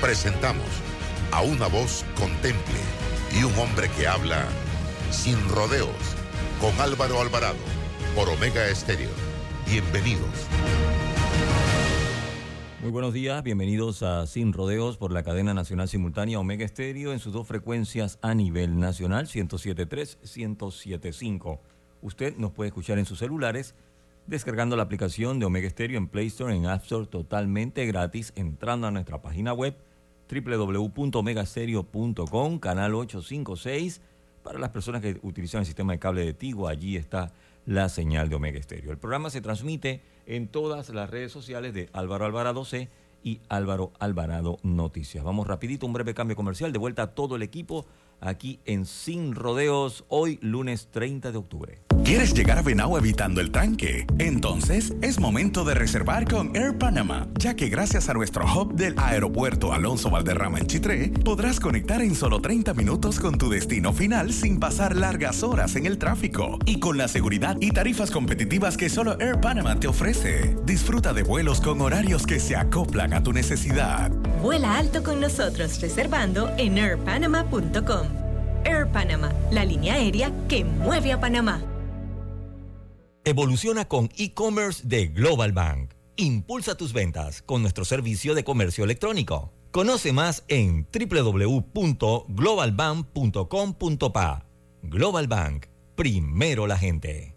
Presentamos a una voz contemple y un hombre que habla sin rodeos con Álvaro Alvarado por Omega Estéreo. Bienvenidos. Muy buenos días, bienvenidos a Sin Rodeos por la cadena nacional simultánea Omega Estéreo en sus dos frecuencias a nivel nacional, 107.3, 107.5. Usted nos puede escuchar en sus celulares descargando la aplicación de Omega Stereo en Play Store, en App Store totalmente gratis, entrando a nuestra página web www.omegastereo.com, canal 856. Para las personas que utilizan el sistema de cable de Tigo, allí está la señal de Omega Stereo. El programa se transmite en todas las redes sociales de Álvaro Alvarado C y Álvaro Alvarado Noticias. Vamos rapidito, un breve cambio comercial, de vuelta a todo el equipo aquí en Sin Rodeos, hoy lunes 30 de octubre. ¿Quieres llegar a Venao evitando el tranque? Entonces es momento de reservar con Air Panama, ya que gracias a nuestro hub del aeropuerto Alonso Valderrama en Chitré, podrás conectar en solo 30 minutos con tu destino final sin pasar largas horas en el tráfico y con la seguridad y tarifas competitivas que solo Air Panama te ofrece. Disfruta de vuelos con horarios que se acoplan a tu necesidad. Vuela alto con nosotros reservando en airpanama.com. Air Panama, la línea aérea que mueve a Panamá. Evoluciona con e-commerce de Global Bank. Impulsa tus ventas con nuestro servicio de comercio electrónico. Conoce más en www.globalbank.com.pa. Global Bank, primero la gente.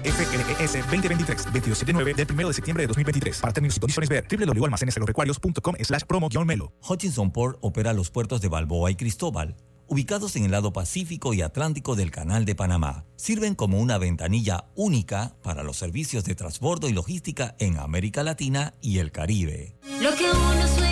MEFLES 2023, 279 del 1 de septiembre de 2023. Para términos y condiciones ver www.almacenesagropecuarios.com slash promo-melo. Hutchinson Port opera los puertos de Balboa y Cristóbal, ubicados en el lado Pacífico y Atlántico del Canal de Panamá. Sirven como una ventanilla única para los servicios de transbordo y logística en América Latina y el Caribe. Lo que uno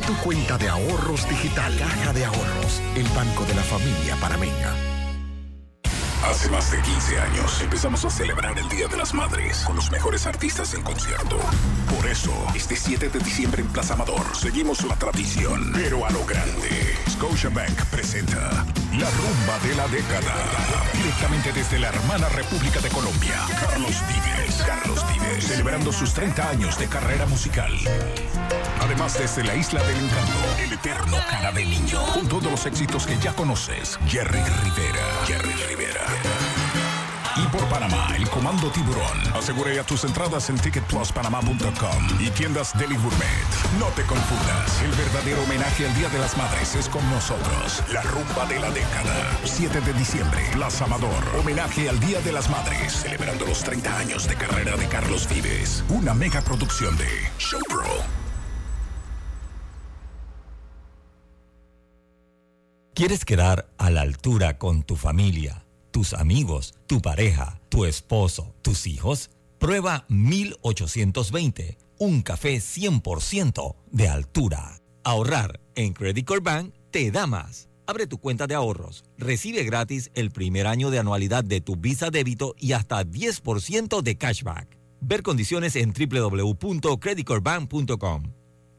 Tu cuenta de ahorros digital. Caja de Ahorros, el banco de la familia panameña. Hace más de 15 años empezamos a celebrar el Día de las Madres con los mejores artistas en concierto. Por eso, este 7 de diciembre en Plaza Amador seguimos la tradición, pero a lo grande. Scotiabank presenta La Rumba de la Década. Directamente desde la hermana República de Colombia. Carlos Vives. Carlos Vives. Celebrando sus 30 años de carrera musical. Además, desde la Isla del Encanto, el eterno cara de niño. Con todos los éxitos que ya conoces. Jerry Rivera. Jerry Rivera. Y por Panamá, el Comando Tiburón. Asegura ya tus entradas en ticketpluspanamá.com y tiendas Deli. No te confundas, el verdadero homenaje al Día de las Madres es con nosotros. La rumba de la década. 7 de diciembre, Plaza Amador. Homenaje al Día de las Madres, celebrando los 30 años de carrera de Carlos Vives. Una mega producción de Showpro. ¿Quieres quedar a la altura con tu familia, tus amigos, tu pareja, tu esposo, tus hijos? Prueba 1820, un café 100% de altura. Ahorrar en Credit Core Bank te da más. Abre tu cuenta de ahorros, recibe gratis el primer año de anualidad de tu Visa débito y hasta 10% de cashback. Ver condiciones en www.creditcorebank.com.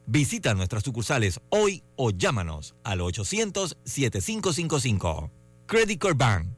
Visita nuestras sucursales hoy o llámanos al 800-7555. Credit Corp Bank.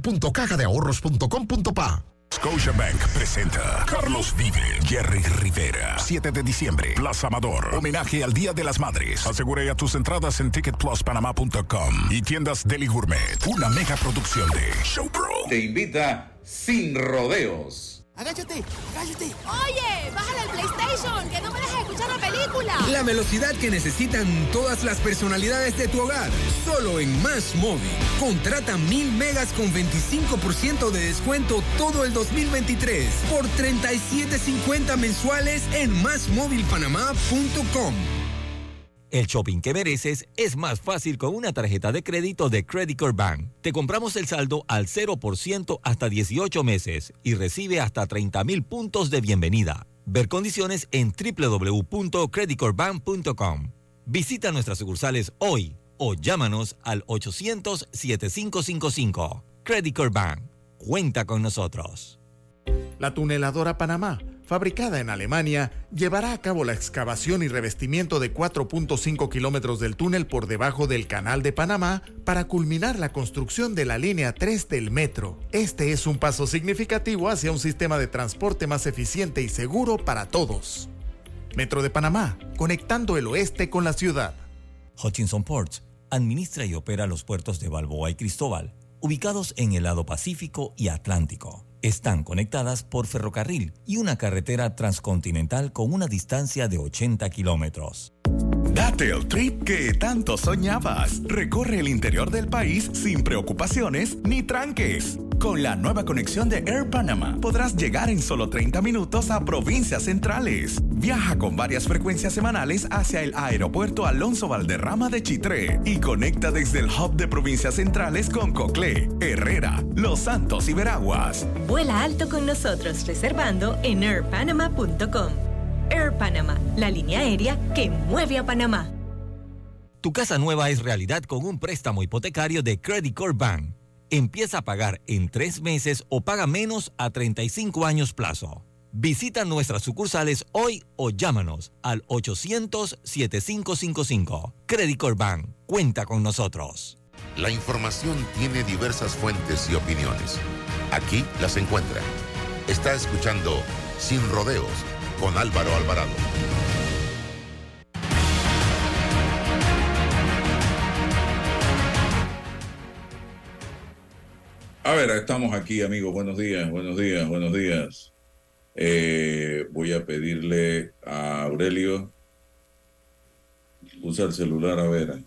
www.cajadeahorros.com.pa. Scotiabank presenta Carlos Vive, Jerry Rivera. 7 de diciembre, Plaza Amador. Homenaje al Día de las Madres. Asegure ya tus entradas en ticketpluspanamá.com y tiendas Deli Gourmet. Una mega producción de Showpro. Te invita sin rodeos. Agáchate, agáchate. Oye, bájale al PlayStation, que no me dejes escuchar la película. La velocidad que necesitan todas las personalidades de tu hogar. Solo en Más Móvil. Contrata mil megas con 25% de descuento todo el 2023 por 37.50 mensuales en másmóvilpanamá.com. El shopping que mereces es más fácil con una tarjeta de crédito de Credit Corp Bank. Te compramos el saldo al 0% hasta 18 meses y recibe hasta 30 mil puntos de bienvenida. Ver condiciones en www.creditcorpbank.com. Visita nuestras sucursales hoy o llámanos al 800-7555. Credit Corp Bank. Cuenta con nosotros. La tuneladora Panamá, fabricada en Alemania, llevará a cabo la excavación y revestimiento de 4.5 kilómetros del túnel por debajo del Canal de Panamá para culminar la construcción de la línea 3 del metro. Este es un paso significativo hacia un sistema de transporte más eficiente y seguro para todos. Metro de Panamá, conectando el oeste con la ciudad. Hutchinson Ports administra y opera los puertos de Balboa y Cristóbal, ubicados en el lado Pacífico y Atlántico. Están conectadas por ferrocarril y una carretera transcontinental con una distancia de 80 kilómetros. Date el trip que tanto soñabas. Recorre el interior del país sin preocupaciones ni tranques. Con la nueva conexión de Air Panama podrás llegar en solo 30 minutos a provincias centrales. Viaja con varias frecuencias semanales hacia el aeropuerto Alonso Valderrama de Chitré y conecta desde el hub de provincias centrales con Coclé, Herrera, Los Santos y Veraguas. Vuela alto con nosotros reservando en airpanama.com. Air Panama, la línea aérea que mueve a Panamá. Tu casa nueva es realidad con un préstamo hipotecario de Credit Corp Bank. Empieza a pagar en tres meses o paga menos a 35 años plazo. Visita nuestras sucursales hoy o llámanos al 800-7555. Credit Bank. Cuenta con nosotros. La información tiene diversas fuentes y opiniones. Aquí las encuentra. Está escuchando Sin Rodeos con Álvaro Alvarado. A ver, estamos aquí, amigos. Buenos días, buenos días, buenos días. Eh, voy a pedirle a Aurelio. Usa el celular, a ver.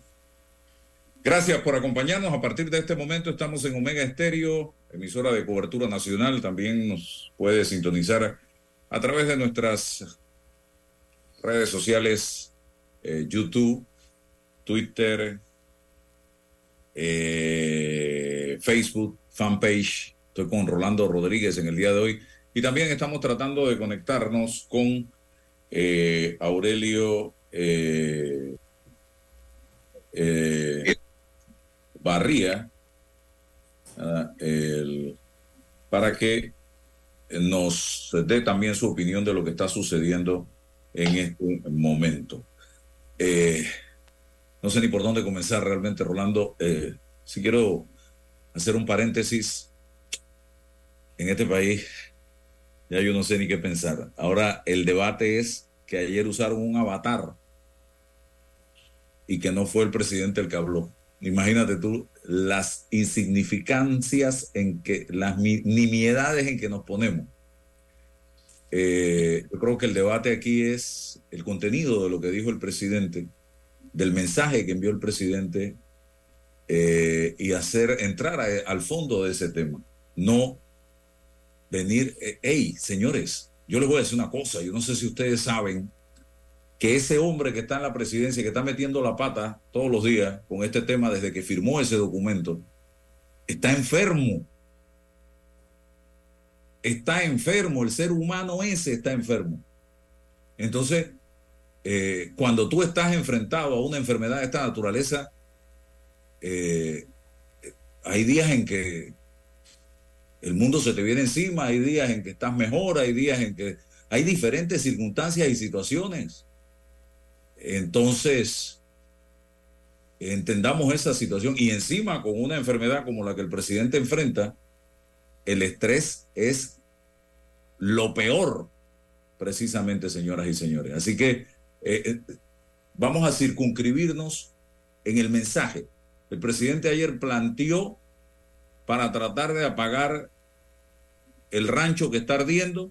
Gracias por acompañarnos. A partir de este momento estamos en Omega Estéreo, emisora de cobertura nacional. También nos puede sintonizar a través de nuestras redes sociales, eh, YouTube, Twitter, eh, Facebook, fanpage. Estoy con Rolando Rodríguez en el día de hoy. Y también estamos tratando de conectarnos con eh, Aurelio eh, eh, Barría para que nos dé también su opinión de lo que está sucediendo en este momento. No sé ni por dónde comenzar realmente, Rolando. Si quiero hacer un paréntesis, en este país ya yo no sé ni qué pensar. Ahora el debate es que ayer usaron un avatar y que no fue el presidente el que habló. Imagínate tú las insignificancias en que, las mi- nimiedades en que nos ponemos. Eh, yo creo que el debate aquí es el contenido de lo que dijo el presidente, del mensaje que envió el presidente eh, y hacer entrar al fondo de ese tema. No venir, eh, hey, señores, yo les voy a decir una cosa, yo no sé si ustedes saben que ese hombre que está en la presidencia, que está metiendo la pata todos los días con este tema desde que firmó ese documento, está enfermo. Está enfermo, el ser humano ese está enfermo. Entonces, eh, cuando tú estás enfrentado a una enfermedad de esta naturaleza, eh, hay días en que el mundo se te viene encima, hay días en que estás mejor, hay días en que hay diferentes circunstancias y situaciones. Entonces, entendamos esa situación y encima con una enfermedad como la que el presidente enfrenta, el estrés es lo peor, precisamente, señoras y señores. Así que eh, eh, vamos a circunscribirnos en el mensaje. El presidente ayer planteó para tratar de apagar el rancho que está ardiendo,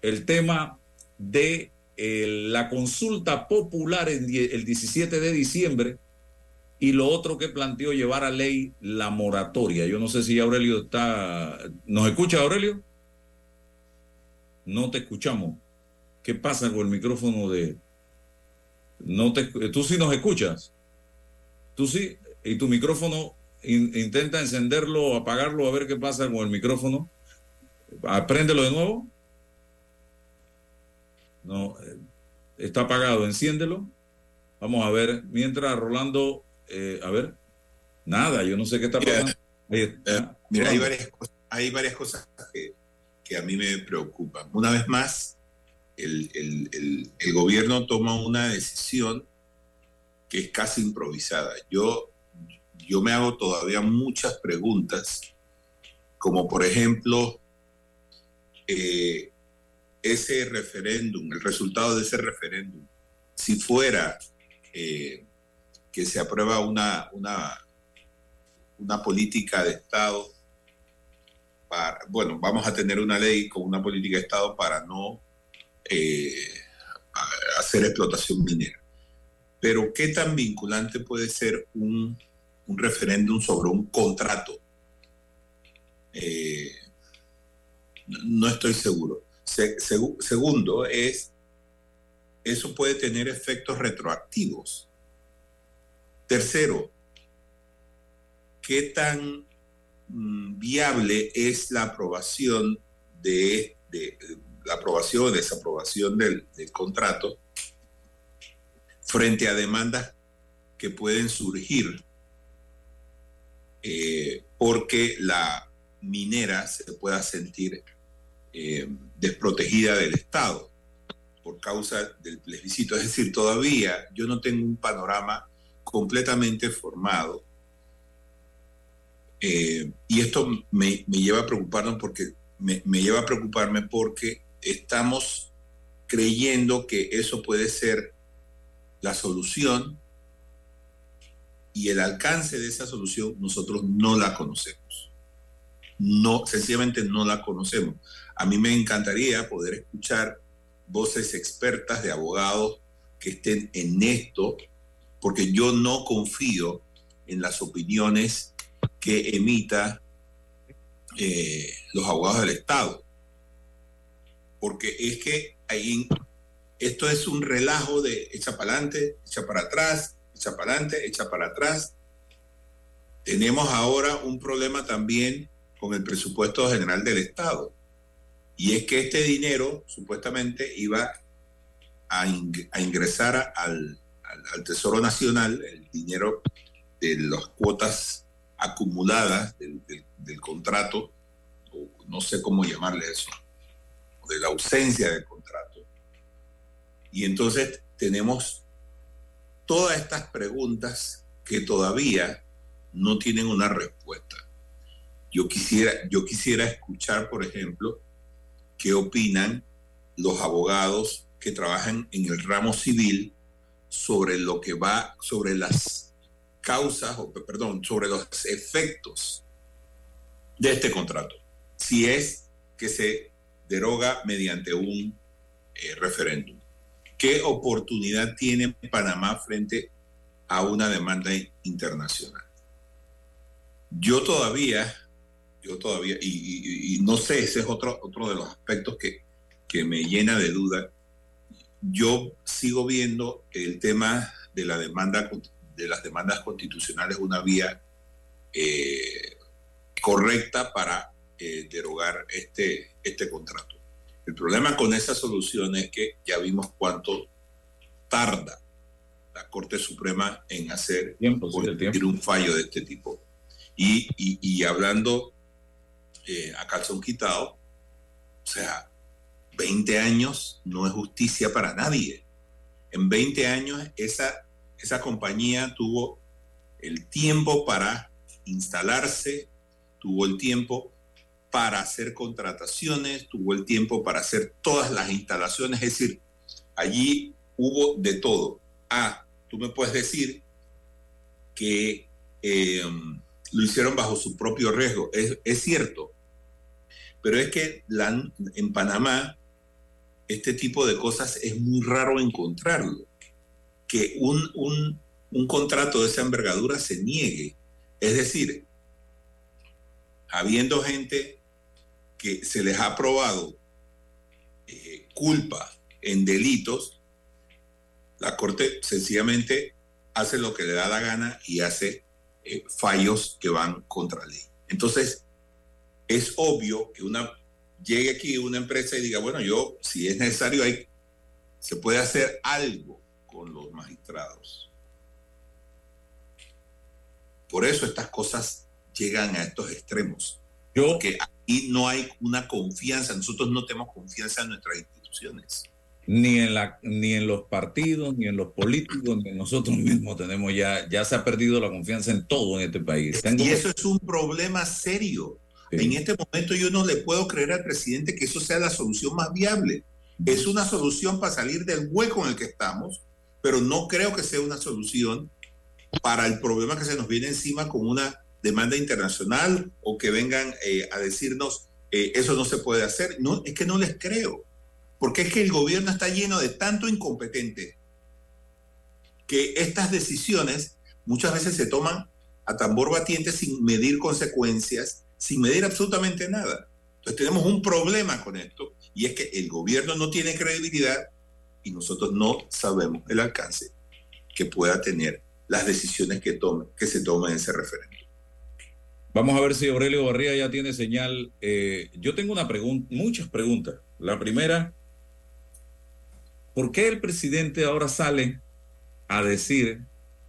el tema de eh, la consulta popular el 17 de diciembre y lo otro que planteó llevar a ley la moratoria. Yo no sé si Aurelio está... ¿Nos escucha Aurelio? No te escuchamos. ¿Qué pasa con el micrófono de... No te... ¿Tú sí nos escuchas? Tú sí. Y tu micrófono, in- intenta encenderlo o apagarlo a ver qué pasa con el micrófono. Apréndelo de nuevo. No, eh, está apagado, enciéndelo. Vamos a ver, mientras Rolando, eh, a ver, nada, yo no sé qué está pasando. Está. Mira, hay varias, cosas- hay varias cosas que, que a mí me preocupan. Una vez más, el, el- el- el gobierno toma una decisión que es casi improvisada. Yo, yo me hago todavía muchas preguntas, como por ejemplo, eh, ese referéndum, el resultado de ese referéndum, si fuera eh, que se aprueba una, una, una política de Estado, bueno, vamos a tener una ley con una política de Estado para no eh, hacer explotación minera. Pero ¿qué tan vinculante puede ser un, un referéndum sobre un contrato? Eh, no- estoy seguro. Se- segu- segundo es, eso puede tener efectos retroactivos. Tercero, ¿qué tan mm, viable es la aprobación de, de- la aprobación o desaprobación del, del contrato frente a demandas que pueden surgir eh, porque la minera se pueda sentir eh, desprotegida del Estado por causa del plebiscito. Es decir, todavía yo no tengo un panorama completamente formado eh, y esto me, lleva a preocuparnos porque me lleva a preocuparme porque estamos creyendo que eso puede ser la solución y el alcance de esa solución nosotros no la conocemos. No, sencillamente no la conocemos. A mí me encantaría poder escuchar voces expertas de abogados que estén en esto, porque yo no confío en las opiniones que emita eh, los abogados del Estado. Porque es que ahí, esto es un relajo de echa para adelante, echa para atrás, echa para adelante, echa para atrás. Tenemos ahora un problema también con el presupuesto general del Estado. Y es que este dinero supuestamente iba a, ing- a ingresar al, Tesoro Nacional, el dinero de las cuotas acumuladas del, contrato, o no sé cómo llamarle eso, de la ausencia contrato. Y entonces tenemos todas estas preguntas que todavía no tienen una respuesta. Yo quisiera, yo quisiera escuchar, por ejemplo, qué opinan los abogados que trabajan en el ramo civil sobre lo que va, sobre las causas, o perdón, sobre los efectos de este contrato. Si es que se deroga mediante un eh, referéndum. ¿Qué oportunidad tiene Panamá frente a una demanda internacional? Yo todavía, yo todavía, y, no sé, ese es otro, otro de los aspectos que, que me llena de duda. Yo sigo viendo el tema de la demanda de las demandas constitucionales una vía eh, correcta para eh, derogar este, este contrato. El problema con esa solución es que ya vimos cuánto tarda la Corte Suprema en hacer o emitir un fallo de este tipo. Y, y- y hablando eh, a calzón quitado, o sea, 20 años no es justicia para nadie. En 20 años esa, esa compañía tuvo el tiempo para instalarse, tuvo el tiempo para hacer contrataciones, tuvo el tiempo para hacer todas las instalaciones, es decir, allí hubo de todo. Ah, tú me puedes decir que eh, lo hicieron bajo su propio riesgo, es, es cierto, pero es que en Panamá este tipo de cosas es muy raro encontrarlo, que un, un- un contrato de esa envergadura se niegue. Es decir, habiendo gente que se les ha probado eh, culpa en delitos, la Corte sencillamente hace lo que le da la gana y hace eh, fallos que van contra ley. Entonces, es obvio que una llegue aquí una empresa y diga, bueno, yo, si es necesario, hay, se puede hacer algo con los magistrados. Por eso estas cosas llegan a estos extremos. Yo, que aquí no hay una confianza, nosotros no tenemos confianza en nuestras instituciones. ni en la ni en los partidos ni en los políticos ni en nosotros mismos tenemos ya ya se ha perdido la confianza en todo en este país Y eso es un problema serio. En este momento yo no le puedo creer al presidente que eso sea la solución más viable. Es una solución para salir del hueco en el que estamos, pero no creo que sea una solución para el problema que se nos viene encima con una demanda internacional o que vengan eh, a decirnos eh, eso no se puede hacer. No, es que no les creo, porque es que el gobierno está lleno de tanto incompetente que estas decisiones muchas veces se toman a tambor batiente sin medir consecuencias, sin medir absolutamente nada. Entonces tenemos un problema con esto y es que el gobierno no tiene credibilidad y nosotros no sabemos el alcance que pueda tener las decisiones que, tome, que se tomen en ese referéndum. Vamos a ver si Aurelio Barría ya tiene señal. Eh, yo tengo una pregunta, muchas preguntas. La primera, ¿por qué el presidente ahora sale a decir,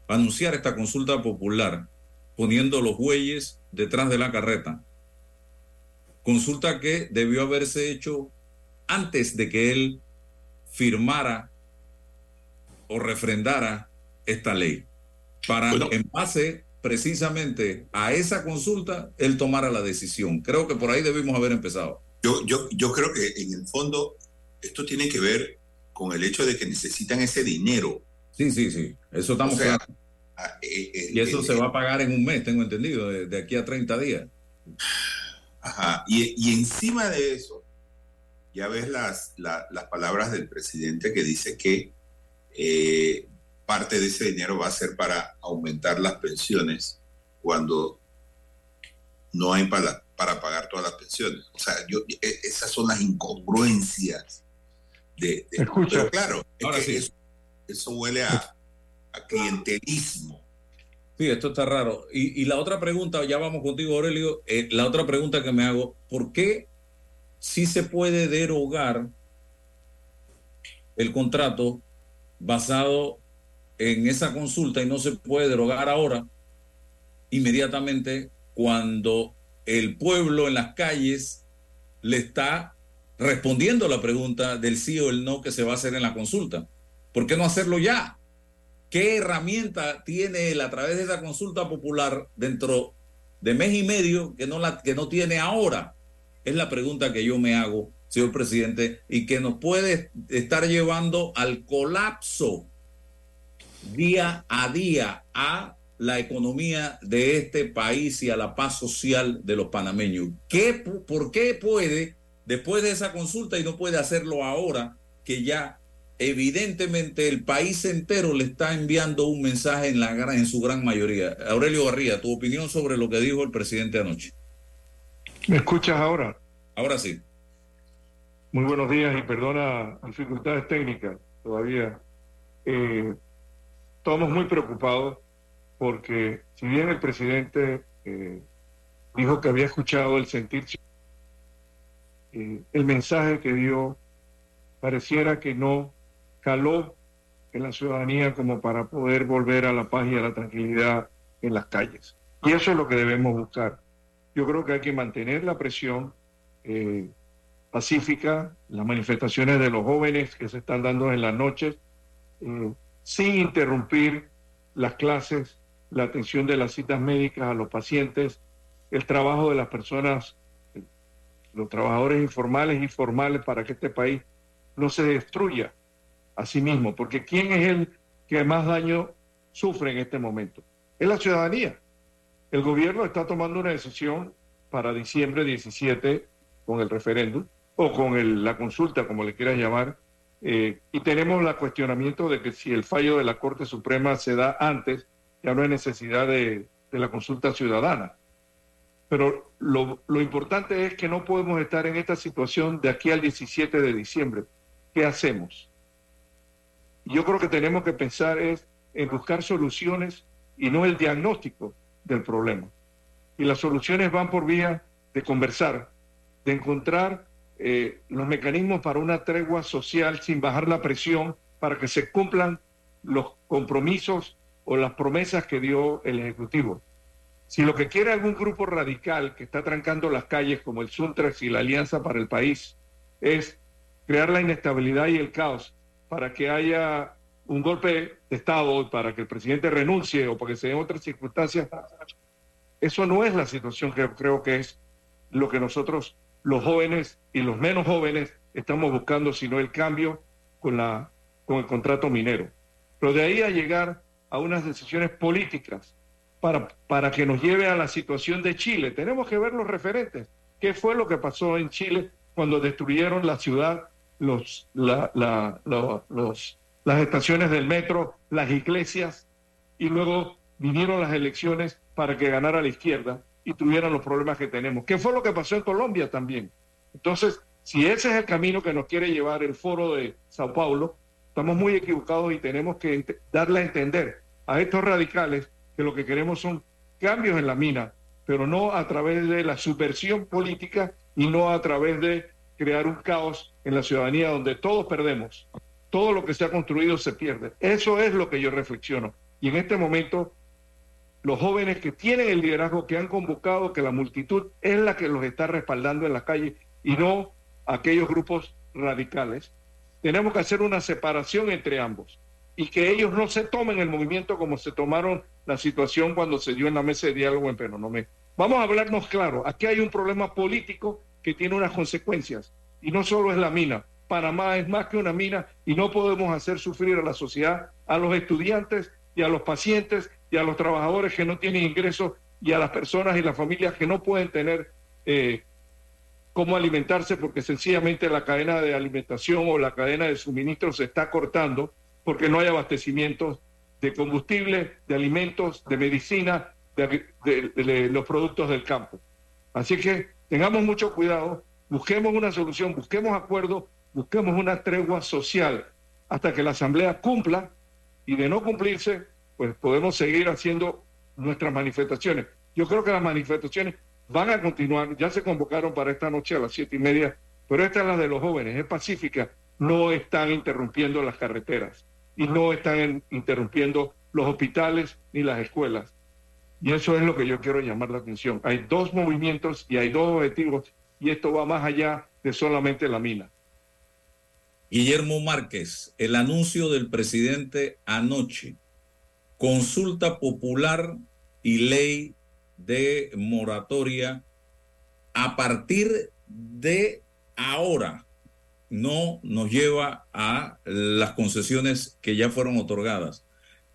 a anunciar esta consulta popular, poniendo los bueyes detrás de la carreta? Consulta que debió haberse hecho antes de que él firmara o refrendara esta ley, para en base precisamente a esa consulta él tomara la decisión. Creo que por ahí debimos haber empezado. Yo, yo, yo creo que en el fondo esto tiene que ver con el hecho de que necesitan ese dinero. Sí, sí, sí. Eso estamos O sea, claros. eh, eh, Y eso eh, se va a pagar en un mes, tengo entendido, de, de aquí a 30 días. Ajá. Y, y encima de eso, ya ves las, la- las palabras del presidente que dice que eh, parte de ese dinero va a ser para aumentar las pensiones cuando no hay para, para pagar todas las pensiones. O sea, yo, e- esas son las incongruencias de... de- Escucha. Pero claro, es Ahora que sí. eso, eso huele a, a clientelismo. Sí, esto está raro. Y, y la otra pregunta, ya vamos contigo, Aurelio. eh, la otra pregunta que me hago, ¿por qué sí se puede derogar el contrato basado en esa consulta y no se puede derogar ahora? inmediatamente cuando el pueblo en las calles le está respondiendo la pregunta del sí o el no que se va a hacer en la consulta. ¿Por qué no hacerlo ya? ¿Qué herramienta tiene él a través de esa consulta popular dentro de mes y medio que no, la, que no tiene ahora? Es la pregunta que yo me hago, señor presidente, y que nos puede estar llevando al colapso día a día a la economía de este país y a la paz social de los panameños. ¿Qué, ¿Por qué puede, después de esa consulta, y no puede hacerlo ahora, que ya evidentemente el país entero le está enviando un mensaje en, la, en su gran mayoría? Aurelio Garría, tu opinión sobre lo que dijo el presidente anoche. ¿Me escuchas ahora? Ahora sí. Muy buenos días y perdona dificultades técnicas todavía. Eh, estamos muy preocupados porque si bien el presidente eh, dijo que había escuchado el sentir, eh, el mensaje que dio pareciera que no caló en la ciudadanía como para poder volver a la paz y a la tranquilidad en las calles. Y eso es lo que debemos buscar. Yo creo que hay que mantener la presión eh, pacífica, las manifestaciones de los jóvenes que se están dando en las noches, sin interrumpir las clases la atención de las citas médicas a los pacientes, el trabajo de las personas, los trabajadores informales y formales para que este país no se destruya a sí mismo, porque ¿quién es el que más daño sufre en este momento? Es la ciudadanía. El gobierno está tomando una decisión para diciembre 17 con el referéndum o con la consulta, como le quieras llamar, eh, y tenemos el cuestionamiento de que si el fallo de la Corte Suprema se da antes, ya no hay necesidad de, la consulta ciudadana. Pero lo, lo, importante es que no podemos estar en esta situación de aquí al 17 de diciembre. ¿Qué hacemos? Yo creo que tenemos que pensar es en buscar soluciones y no el diagnóstico del problema. Y las soluciones van por vía de conversar, de encontrar eh, los mecanismos para una tregua social sin bajar la presión para que se cumplan los compromisos o las promesas que dio el Ejecutivo. Si lo que quiere algún grupo radical que está trancando las calles como el Suntrax y la Alianza para el País es crear la inestabilidad y el caos para que haya un golpe de Estado, para que el presidente renuncie o para que se den otras circunstancias, eso no es la situación que creo que es lo que nosotros, los jóvenes y los menos jóvenes, estamos buscando, sino el cambio con, la, con el contrato minero. Pero de ahí a llegar a unas decisiones políticas para, para que nos lleve a la situación de Chile. Tenemos que ver los referentes. ¿Qué fue lo que pasó en Chile cuando destruyeron la ciudad, los, la, la, los, las estaciones del metro, las iglesias, y luego vinieron las elecciones para que ganara la izquierda y tuvieran los problemas que tenemos? ¿Qué fue lo que pasó en Colombia también? Entonces, si ese es el camino que nos quiere llevar el foro de Sao Paulo, Estamos muy equivocados y tenemos que darle a entender a estos radicales que lo que queremos son cambios en la mina, pero no a través de la subversión política y no a través de crear un caos en la ciudadanía donde todos perdemos. Todo lo que se ha construido se pierde. Eso es lo que yo reflexiono. Y en este momento, los jóvenes que tienen el liderazgo, que han convocado, que la multitud es la que los está respaldando en la calle y no aquellos grupos radicales, tenemos que hacer una separación entre ambos y que ellos no se tomen el movimiento como se tomaron la situación cuando se dio en la mesa de diálogo en Penonomé. Vamos a hablarnos claro, aquí hay un problema político que tiene unas consecuencias y no solo es la mina. Panamá es más que una mina y no podemos hacer sufrir a la sociedad, a los estudiantes y a los pacientes y a los trabajadores que no tienen ingresos y a las personas y las familias que no pueden tener eh, cómo alimentarse porque sencillamente la cadena de alimentación o la cadena de suministro se está cortando porque no hay abastecimiento de combustible, de alimentos, de medicina, de, los productos del campo. Así que tengamos mucho cuidado, busquemos una solución, busquemos acuerdos, busquemos una tregua social hasta que la Asamblea cumpla y de no cumplirse, pues podemos seguir haciendo nuestras manifestaciones. Yo creo que las manifestaciones van a continuar, ya se convocaron para esta noche a las siete y media, pero esta es la de los jóvenes, es pacífica, no están interrumpiendo las carreteras y no están interrumpiendo los hospitales ni las escuelas. Y eso es lo que yo quiero llamar la atención. Hay dos movimientos y hay dos objetivos y esto va más allá de solamente la mina. Guillermo Márquez, el anuncio del presidente anoche, consulta popular y ley de moratoria a partir de ahora no nos lleva a las concesiones que ya fueron otorgadas.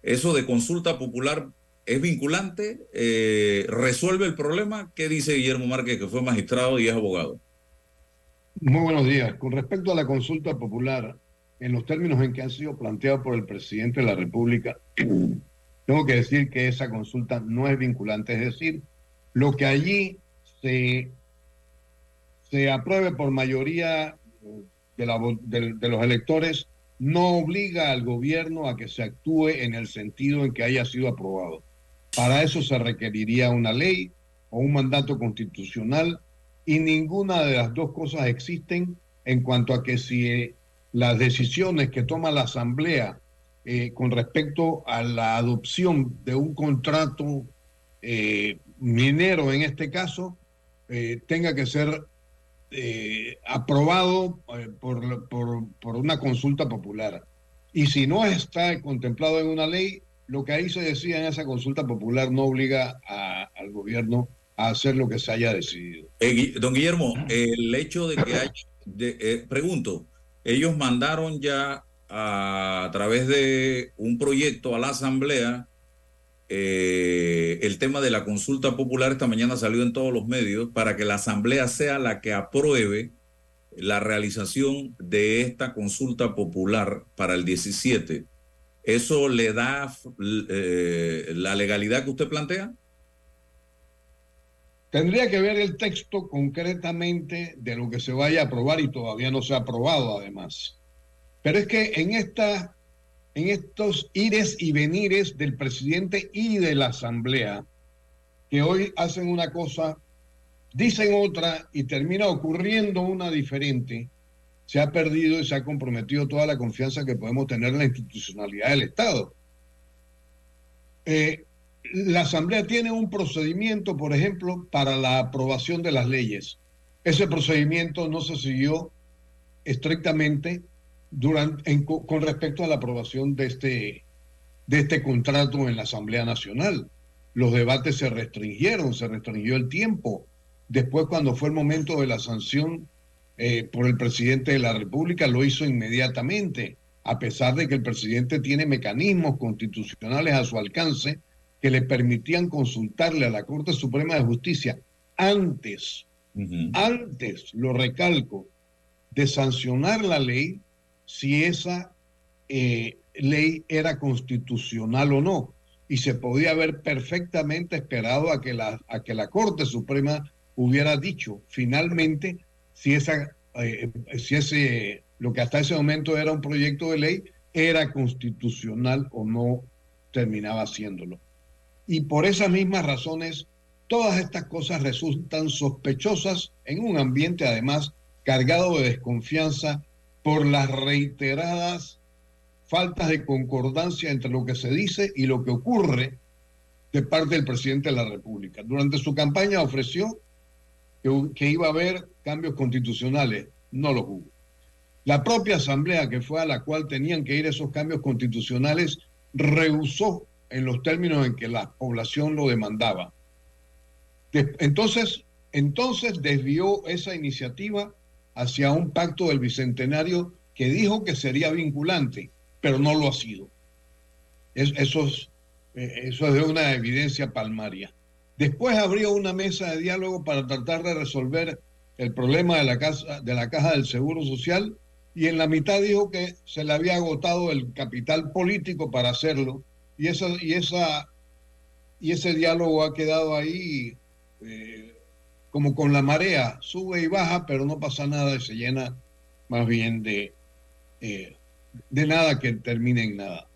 Eso de consulta popular es vinculante, eh, resuelve el problema. ¿Qué dice Guillermo Márquez, que fue magistrado y es abogado? Muy buenos días. Con respecto a la consulta popular, en los términos en que han sido planteados por el presidente de la República, tengo que decir que esa consulta no es vinculante, es decir, lo que allí se, se apruebe por mayoría de, la, de, de los electores no obliga al gobierno a que se actúe en el sentido en que haya sido aprobado. Para eso se requeriría una ley o un mandato constitucional y ninguna de las dos cosas existen en cuanto a que si eh, las decisiones que toma la Asamblea eh, con respecto a la adopción de un contrato eh, minero en este caso eh, tenga que ser eh, aprobado eh, por, por, por, una consulta popular. Y si no está contemplado en una ley, lo que ahí se decía en esa consulta popular no obliga a, al gobierno a hacer lo que se haya decidido. Eh, don Guillermo, el hecho de que hay, de, eh, pregunto, ellos mandaron ya a, través de un proyecto a la Asamblea eh, el tema de la consulta popular esta mañana salió en todos los medios para que la Asamblea sea la que apruebe la realización de esta consulta popular para el 17. ¿Eso le da eh, la legalidad que usted plantea? Tendría que ver el texto concretamente de lo que se vaya a aprobar y todavía no se ha aprobado además. Pero es que en esta en estos ires y venires del presidente y de la asamblea, que hoy hacen una cosa, dicen otra y termina ocurriendo una diferente, se ha perdido y se ha comprometido toda la confianza que podemos tener en la institucionalidad del Estado. Eh, la Asamblea tiene un procedimiento, por ejemplo, para la aprobación de las leyes. Ese procedimiento no se siguió estrictamente durante, en, con respecto a la aprobación de este, de este contrato en la Asamblea Nacional. Los debates se restringieron, se restringió el tiempo. Después, cuando fue el momento de la sanción eh, por el presidente de la República, lo hizo inmediatamente, a pesar de que el presidente tiene mecanismos constitucionales a su alcance que le permitían consultarle a la Corte Suprema de Justicia antes, uh -huh. antes, lo recalco, de sancionar la ley, si esa eh, ley era constitucional o no. Y se podía haber perfectamente esperado a que la, a que la Corte Suprema hubiera dicho finalmente si, esa, eh, si ese, lo que hasta ese momento era un proyecto de ley era constitucional o no terminaba haciéndolo. Y por esas mismas razones, todas estas cosas resultan sospechosas en un ambiente además cargado de desconfianza por las reiteradas faltas de concordancia entre lo que se dice y lo que ocurre de parte del presidente de la República. Durante su campaña ofreció que, iba a haber cambios constitucionales, no los hubo. La propia asamblea que fue a la cual tenían que ir esos cambios constitucionales rehusó en los términos en que la población lo demandaba. Entonces, entonces desvió esa iniciativa hacia un pacto del Bicentenario que dijo que sería vinculante, pero no lo ha sido. Es, eso, es, eh, eso es de una evidencia palmaria. Después abrió una mesa de diálogo para tratar de resolver el problema de la, casa, de la caja del Seguro Social y en la mitad dijo que se le había agotado el capital político para hacerlo y, esa, y, esa, y ese diálogo ha quedado ahí eh, como con la marea, sube y baja, pero no pasa nada y se llena más bien de, eh, de nada que termine en nada.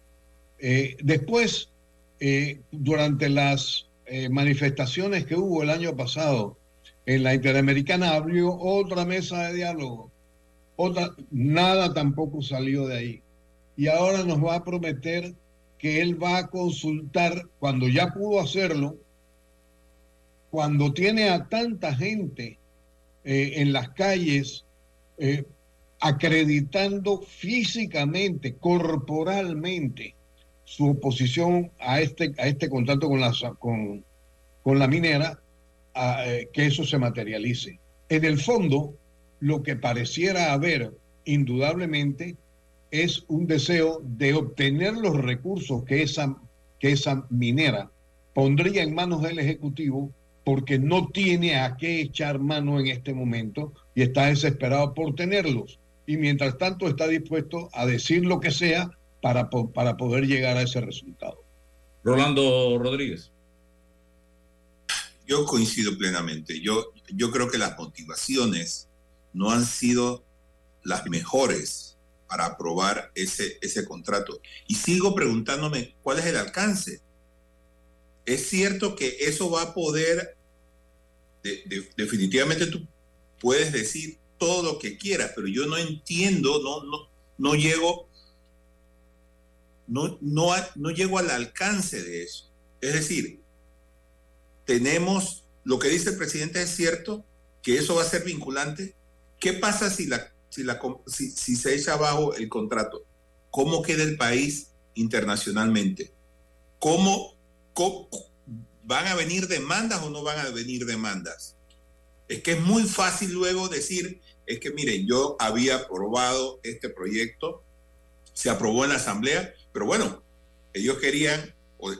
Eh, después, eh, durante las manifestaciones que hubo el año pasado en la Interamericana, abrió otra mesa de diálogo. Otra, nada tampoco salió de ahí. Y ahora nos va a prometer que él va a consultar, cuando ya pudo hacerlo, cuando tiene a tanta gente eh, en las calles eh, acreditando físicamente, corporalmente, su oposición a este, a este con la, con, con la minera, eh, que eso se materialice. En el fondo, lo que pareciera haber, indudablemente, es un deseo de obtener los recursos que esa, que esa minera pondría en manos del Ejecutivo porque no tiene a qué echar mano en este momento y está desesperado por tenerlos. Y mientras tanto está dispuesto a decir lo que sea para, para poder llegar a ese resultado. Rolando Rodríguez. Yo coincido plenamente. Yo, yo creo que las motivaciones no han sido las mejores para aprobar ese, ese contrato. Y sigo preguntándome cuál es el alcance. Es cierto que eso va a poder, de, de, definitivamente tú puedes decir todo lo que quieras, pero yo no entiendo, no, no, no llego, no, no, no llego al alcance de eso. Es decir, tenemos, lo que dice el presidente es cierto, que eso va a ser vinculante. ¿Qué pasa si, la, si, la, si, si se echa abajo el contrato? ¿Cómo queda el país internacionalmente? ¿Cómo, ¿Cómo, van a venir demandas o no van a venir demandas? Es que es muy fácil luego decir, es que miren, yo había aprobado este proyecto, se aprobó en la asamblea, pero bueno, ellos querían,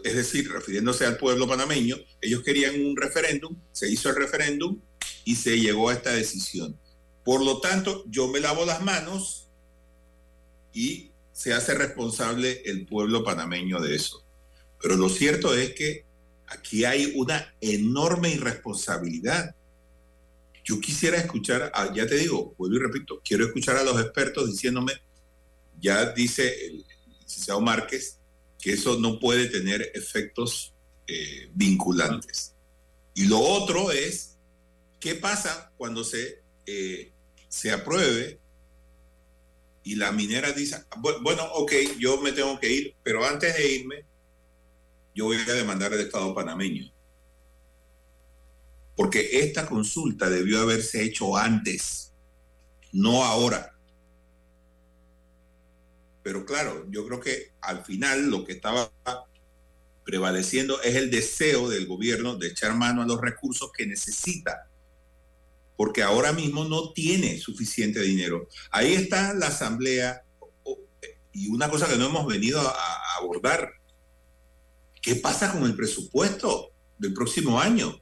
es decir, refiriéndose al pueblo panameño, ellos querían un referéndum, se hizo el referéndum y se llegó a esta decisión. Por lo tanto, yo me lavo las manos y se hace responsable el pueblo panameño de eso. Pero lo cierto es que aquí hay una enorme irresponsabilidad. Yo quisiera escuchar, ya te digo, vuelvo y repito, quiero escuchar a los expertos diciéndome, ya dice el licenciado Márquez, que eso no puede tener efectos eh, vinculantes. Y lo otro es, ¿qué pasa cuando se, eh, se apruebe y la minera dice, bueno, ok, yo me tengo que ir, pero antes de irme, yo voy a demandar al Estado panameño. Porque esta consulta debió haberse hecho antes, no ahora. Pero claro, yo creo que al final lo que estaba prevaleciendo es el deseo del gobierno de echar mano a los recursos que necesita, porque ahora mismo no tiene suficiente dinero. Ahí está la asamblea y una cosa que no hemos venido a abordar. ¿Qué pasa con el presupuesto del próximo año?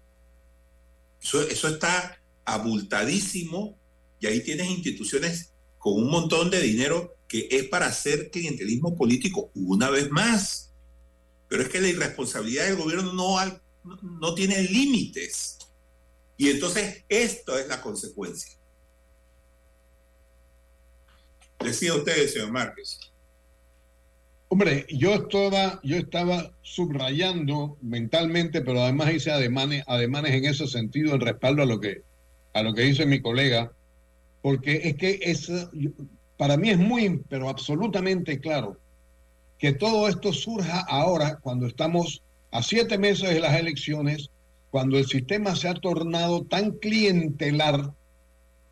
Eso, está abultadísimo y ahí tienes instituciones con un montón de dinero que es para hacer clientelismo político una vez más. Pero es que la irresponsabilidad del gobierno no, no, no tiene límites. Y entonces esto es la consecuencia. Decía usted, señor Márquez. Hombre, yo estaba, yo estaba subrayando mentalmente, pero además hice ademanes, ademanes en ese sentido en respaldo a lo que, a lo que dice mi colega, porque es que es, para mí es muy, pero absolutamente claro, que todo esto surja ahora, cuando estamos a siete meses de las elecciones, cuando el sistema se ha tornado tan clientelar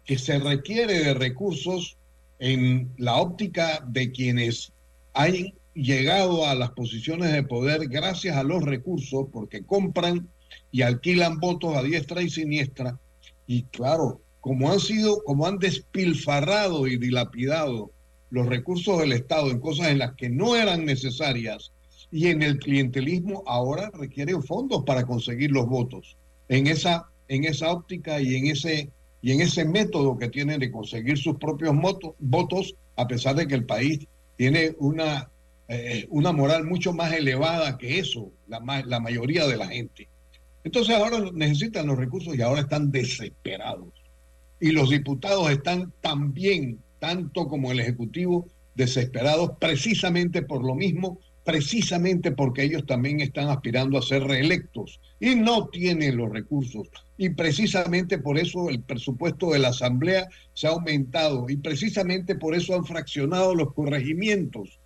que se requiere de recursos en la óptica de quienes hay llegado a las posiciones de poder gracias a los recursos, porque compran y alquilan votos a diestra y siniestra. Y claro, como han sido, como han despilfarrado y dilapidado los recursos del Estado en cosas en las que no eran necesarias y en el clientelismo ahora requieren fondos para conseguir los votos. En esa, en esa óptica y en ese, y en ese método que tienen de conseguir sus propios votos, votos, a pesar de que el país tiene una eh, una moral mucho más elevada que eso, la mayoría de la gente. Entonces ahora necesitan los recursos y ahora están desesperados. Y los diputados están también, tanto como el Ejecutivo, desesperados precisamente por lo mismo, precisamente porque ellos también están aspirando a ser reelectos y no tienen los recursos. Y precisamente por eso el presupuesto de la Asamblea se ha aumentado y precisamente por eso han fraccionado los corregimientos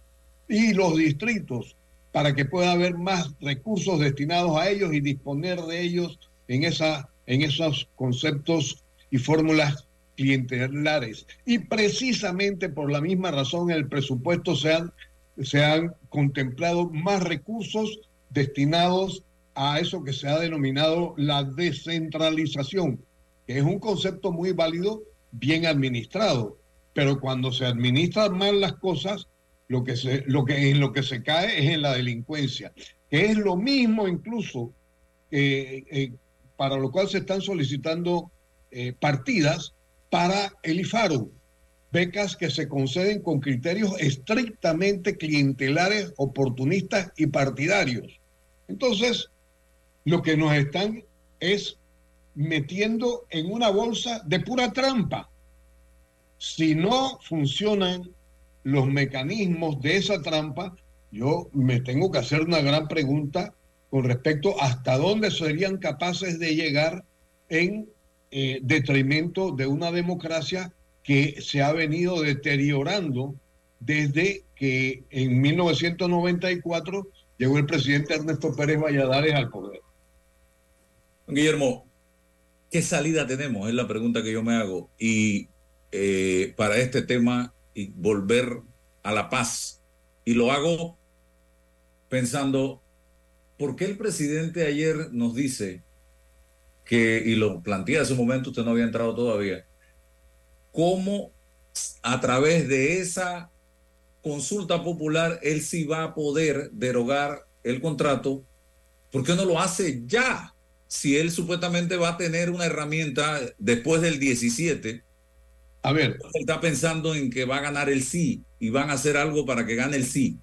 y los distritos para que pueda haber más recursos destinados a ellos y disponer de ellos en, esa, en esos conceptos y fórmulas clientelares. Y precisamente por la misma razón el presupuesto se han, se han contemplado más recursos destinados a eso que se ha denominado la descentralización, que es un concepto muy válido, bien administrado. Pero cuando se administran mal las cosas, lo que se, lo que, en lo que se cae es en la delincuencia, que es lo mismo incluso eh, para lo cual se están solicitando eh, partidas para el IFARU, becas que se conceden con criterios estrictamente clientelares, oportunistas y partidarios. Entonces, lo que nos están es metiendo en una bolsa de pura trampa. Si no funcionan los mecanismos de esa trampa, yo me tengo que hacer una gran pregunta con respecto hasta dónde serían capaces de llegar en eh, detrimento de una democracia que se ha venido deteriorando desde que en 1994 llegó el presidente Ernesto Pérez Valladares al poder. Guillermo, ¿qué salida tenemos? Es la pregunta que yo me hago. Y eh, para este tema y volver a la paz. Y lo hago pensando, ¿por qué el presidente ayer nos dice que, y lo plantea en su momento, usted no había entrado todavía, cómo a través de esa consulta popular él sí va a poder derogar el contrato? ¿Por qué no lo hace ya? Si él supuestamente va a tener una herramienta después del 17. A ver. Está pensando en que va a ganar el sí y van a hacer algo para que gane el sí.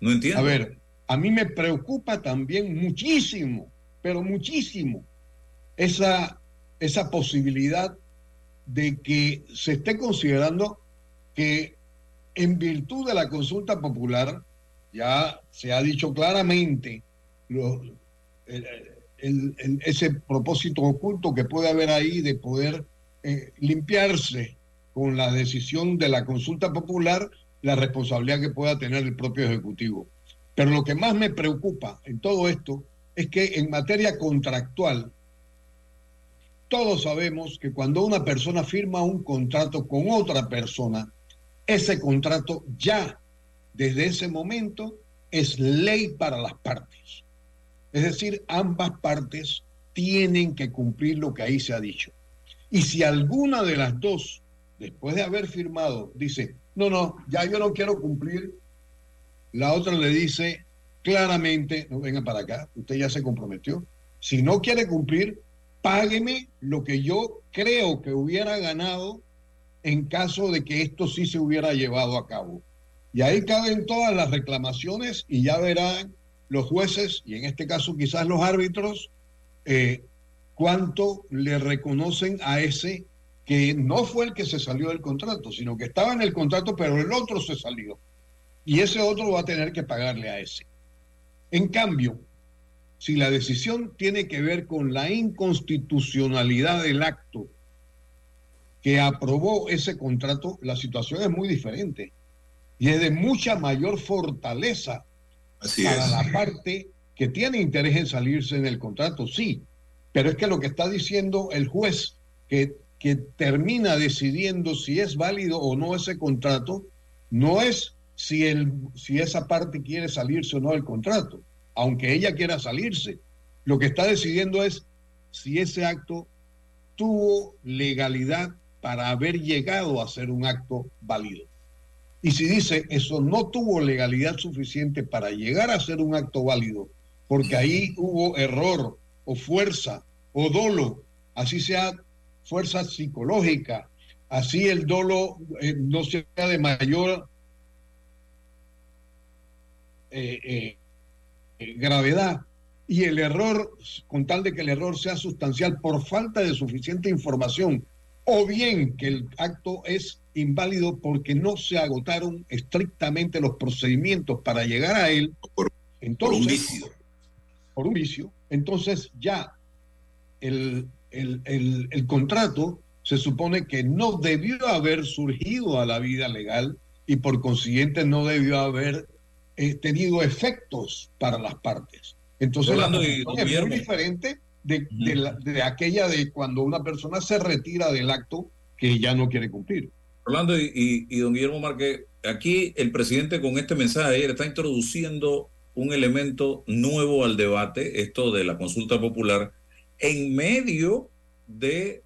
No entiendo. A ver, a mí me preocupa también muchísimo, pero muchísimo, esa, esa posibilidad de que se esté considerando que en virtud de la consulta popular, ya se ha dicho claramente lo, el, el, ese propósito oculto que puede haber ahí de poder eh, limpiarse con la decisión de la consulta popular la responsabilidad que pueda tener el propio Ejecutivo. Pero lo que más me preocupa en todo esto es que en materia contractual, todos sabemos que cuando una persona firma un contrato con otra persona, ese contrato ya desde ese momento es ley para las partes. Es decir, ambas partes tienen que cumplir lo que ahí se ha dicho. Y si alguna de las dos, después de haber firmado, dice, no, no, ya yo no quiero cumplir, la otra le dice claramente, no venga para acá, usted ya se comprometió. Si no quiere cumplir, págueme lo que yo creo que hubiera ganado en caso de que esto sí se hubiera llevado a cabo. Y ahí caben todas las reclamaciones y ya verán los jueces, y en este caso quizás los árbitros, eh, cuánto le reconocen a ese que no fue el que se salió del contrato, sino que estaba en el contrato, pero el otro se salió. Y ese otro va a tener que pagarle a ese. En cambio, si la decisión tiene que ver con la inconstitucionalidad del acto que aprobó ese contrato, la situación es muy diferente y es de mucha mayor fortaleza para la parte que tiene interés en salirse en el contrato, sí, pero es que lo que está diciendo el juez que, que termina decidiendo si es válido o no ese contrato, no es si, el, si esa parte quiere salirse o no del contrato, aunque ella quiera salirse. Lo que está decidiendo es si ese acto tuvo legalidad para haber llegado a ser un acto válido. Y si dice eso no tuvo legalidad suficiente para llegar a ser un acto válido, porque ahí hubo error o fuerza o dolo, así sea fuerza psicológica, así el dolo eh, no sea de mayor eh, eh, gravedad y el error, con tal de que el error sea sustancial por falta de suficiente información, o bien que el acto es inválido porque no se agotaron estrictamente los procedimientos para llegar a él, entonces, por un vicio. Por un vicio, entonces ya el, el, el, el contrato se supone que no debió haber surgido a la vida legal y por consiguiente no debió haber eh, tenido efectos para las partes. Entonces, la y es muy diferente de, de la- de aquella de cuando una persona se retira del acto que ya no quiere cumplir. Orlando y, y- y don Guillermo Márquez, aquí el presidente con este mensaje ayer está introduciendo un elemento nuevo al debate, esto de la consulta popular, en medio de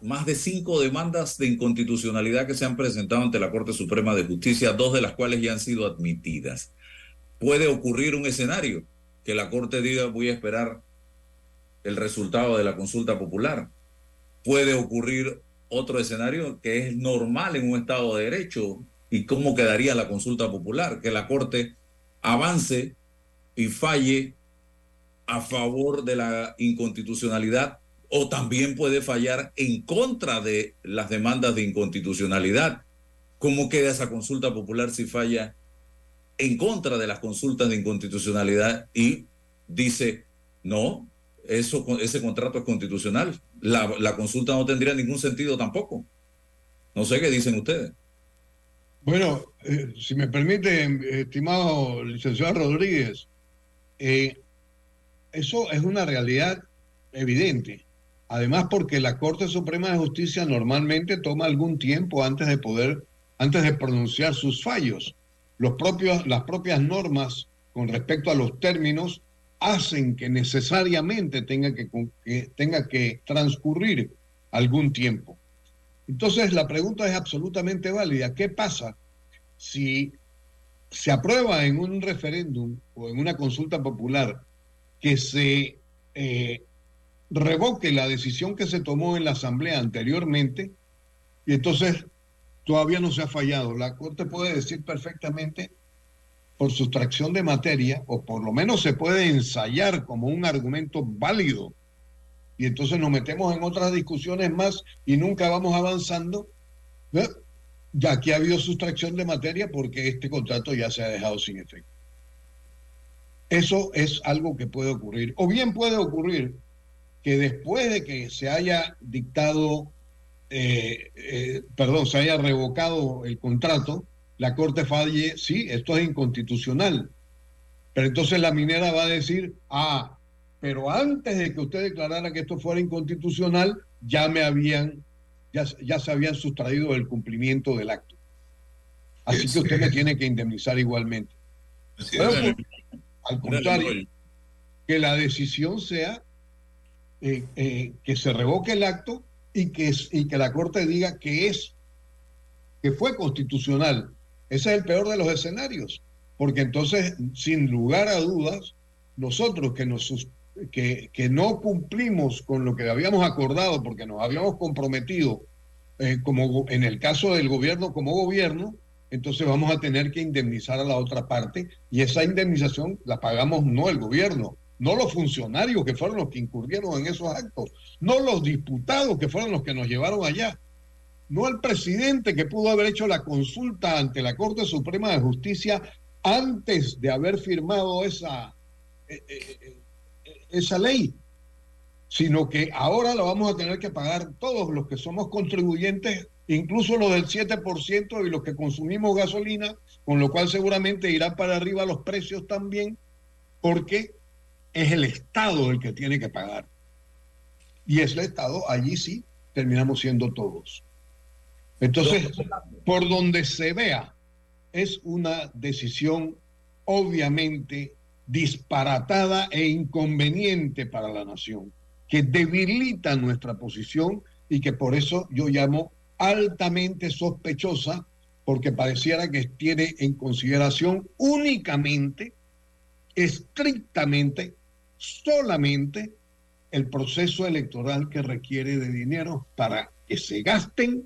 más de cinco demandas de inconstitucionalidad que se han presentado ante la Corte Suprema de Justicia, dos de las cuales ya han sido admitidas. Puede ocurrir un escenario que la Corte diga voy a esperar el resultado de la consulta popular. Puede ocurrir otro escenario que es normal en un Estado de Derecho y cómo quedaría la consulta popular, que la Corte avance y falle a favor de la inconstitucionalidad o también puede fallar en contra de las demandas de inconstitucionalidad. ¿Cómo queda esa consulta popular si falla en contra de las consultas de inconstitucionalidad y dice, no, eso, ese contrato es constitucional? La, consulta no tendría ningún sentido tampoco. No sé qué dicen ustedes. Bueno, eh, si me permite, estimado licenciado Rodríguez, eh, eso es una realidad evidente. Además, porque la Corte Suprema de Justicia normalmente toma algún tiempo antes de poder, antes de pronunciar sus fallos. Las propias normas con respecto a los términos hacen que necesariamente tenga que transcurrir algún tiempo. Entonces, la pregunta es absolutamente válida. ¿Qué pasa si se aprueba en un referéndum o en una consulta popular que se eh, revoque la decisión que se tomó en la Asamblea anteriormente y entonces todavía no se ha fallado? La Corte puede decir perfectamente por sustracción de materia, o por lo menos se puede ensayar como un argumento válido y entonces nos metemos en otras discusiones más y nunca vamos avanzando, ya que ha habido sustracción de materia porque este contrato ya se ha dejado sin efecto. Eso es algo que puede ocurrir. O bien puede ocurrir que después de que se haya dictado, eh, eh, perdón, se haya revocado el contrato, la Corte falle, sí, esto es inconstitucional. Pero entonces la minera va a decir, ah, pero antes de que usted declarara que esto fuera inconstitucional, ya me habían, ya, ya se habían sustraído del cumplimiento del acto. Así que usted me tiene que indemnizar igualmente. Bueno, pues, al contrario, que la decisión sea eh, eh, que se revoque el acto y que, y que la Corte diga que es, que fue constitucional. Ese es el peor de los escenarios, porque entonces, sin lugar a dudas, nosotros que nos que, que, no cumplimos con lo que habíamos acordado porque nos habíamos comprometido, eh, como en el caso del gobierno como gobierno, entonces vamos a tener que indemnizar a la otra parte y esa indemnización la pagamos no el gobierno, no los funcionarios que fueron los que incurrieron en esos actos, no los diputados que fueron los que nos llevaron allá, no el presidente que pudo haber hecho la consulta ante la Corte Suprema de Justicia antes de haber firmado esa... Eh, eh, esa ley, sino que ahora la vamos a tener que pagar todos los que somos contribuyentes, incluso los del 7% y los que consumimos gasolina, con lo cual seguramente irá para arriba los precios también, porque es el Estado el que tiene que pagar. Y es el Estado, allí sí, terminamos siendo todos. Entonces, por donde se vea, es una decisión obviamente disparatada e inconveniente para la nación, que debilita nuestra posición y que por eso yo llamo altamente sospechosa, porque pareciera que tiene en consideración únicamente, estrictamente, solamente el proceso electoral que requiere de dinero para que se gasten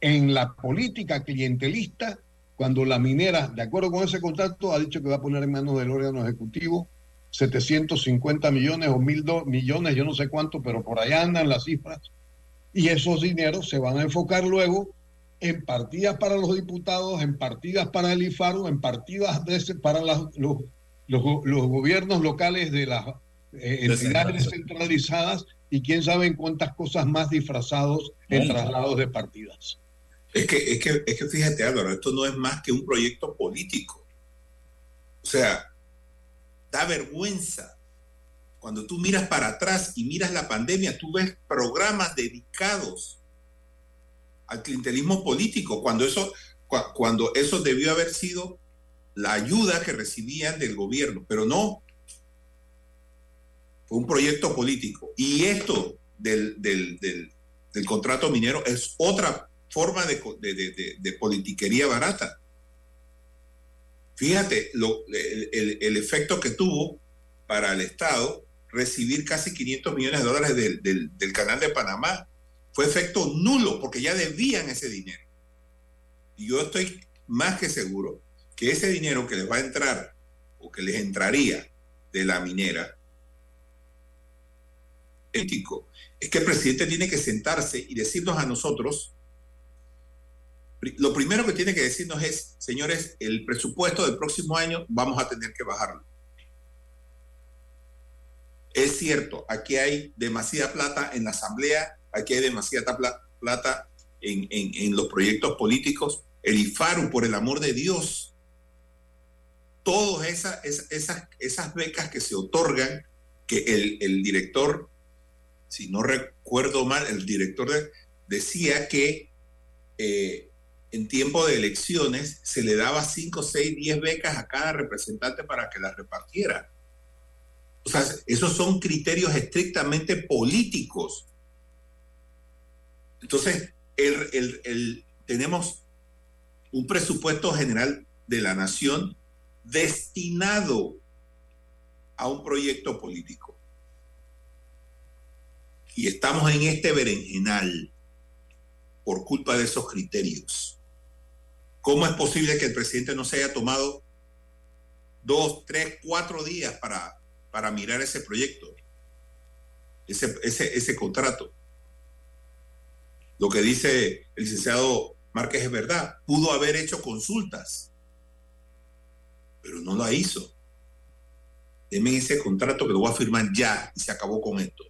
en la política clientelista cuando la minera, de acuerdo con ese contrato, ha dicho que va a poner en manos del órgano ejecutivo 750 millones o mil millones, yo no sé cuánto, pero por allá andan las cifras. Y esos dineros se van a enfocar luego en partidas para los diputados, en partidas para el IFARU, en partidas de para las, los, los, los, gobiernos locales de las eh, entidades descentralizadas y quién sabe en cuántas cosas más disfrazados en traslados de partidas. Es que, es, que, es que fíjate, Álvaro, esto no es más que un proyecto político. O sea, da vergüenza cuando tú miras para atrás y miras la pandemia, tú ves programas dedicados al clientelismo político, cuando eso, cuando eso debió haber sido la ayuda que recibían del gobierno, pero no. Fue un proyecto político. Y esto del, del, contrato minero es otra forma de, de politiquería barata. Fíjate lo, el, el, efecto que tuvo para el Estado recibir casi 500 millones de dólares del, del, canal de Panamá. Fue efecto nulo porque ya debían ese dinero. Y yo estoy más que seguro que ese dinero que les va a entrar o que les entraría de la minera ético es que el presidente tiene que sentarse y decirnos a nosotros lo primero que tiene que decirnos es, señores, el presupuesto del próximo año vamos a tener que bajarlo. Es cierto, aquí hay demasiada plata en la asamblea, aquí hay demasiada plata en, los proyectos políticos. El IFARU, por el amor de Dios, todas esas, esas, esas becas que se otorgan, que el, director, si no recuerdo mal, el director decía que eh, en tiempo de elecciones se le daba 5, 6, 10 becas a cada representante para que las repartiera. O sea, esos son criterios estrictamente políticos. Entonces, tenemos un presupuesto general de la nación destinado a un proyecto político. Y estamos en este berenjenal por culpa de esos criterios. ¿Cómo es posible que el presidente no se haya tomado dos, tres, cuatro días para, para mirar ese proyecto, ese, ese, ese contrato? Lo que dice el licenciado Márquez es verdad. Pudo haber hecho consultas, pero no la hizo. Deme ese contrato que lo voy a firmar ya y se acabó con esto.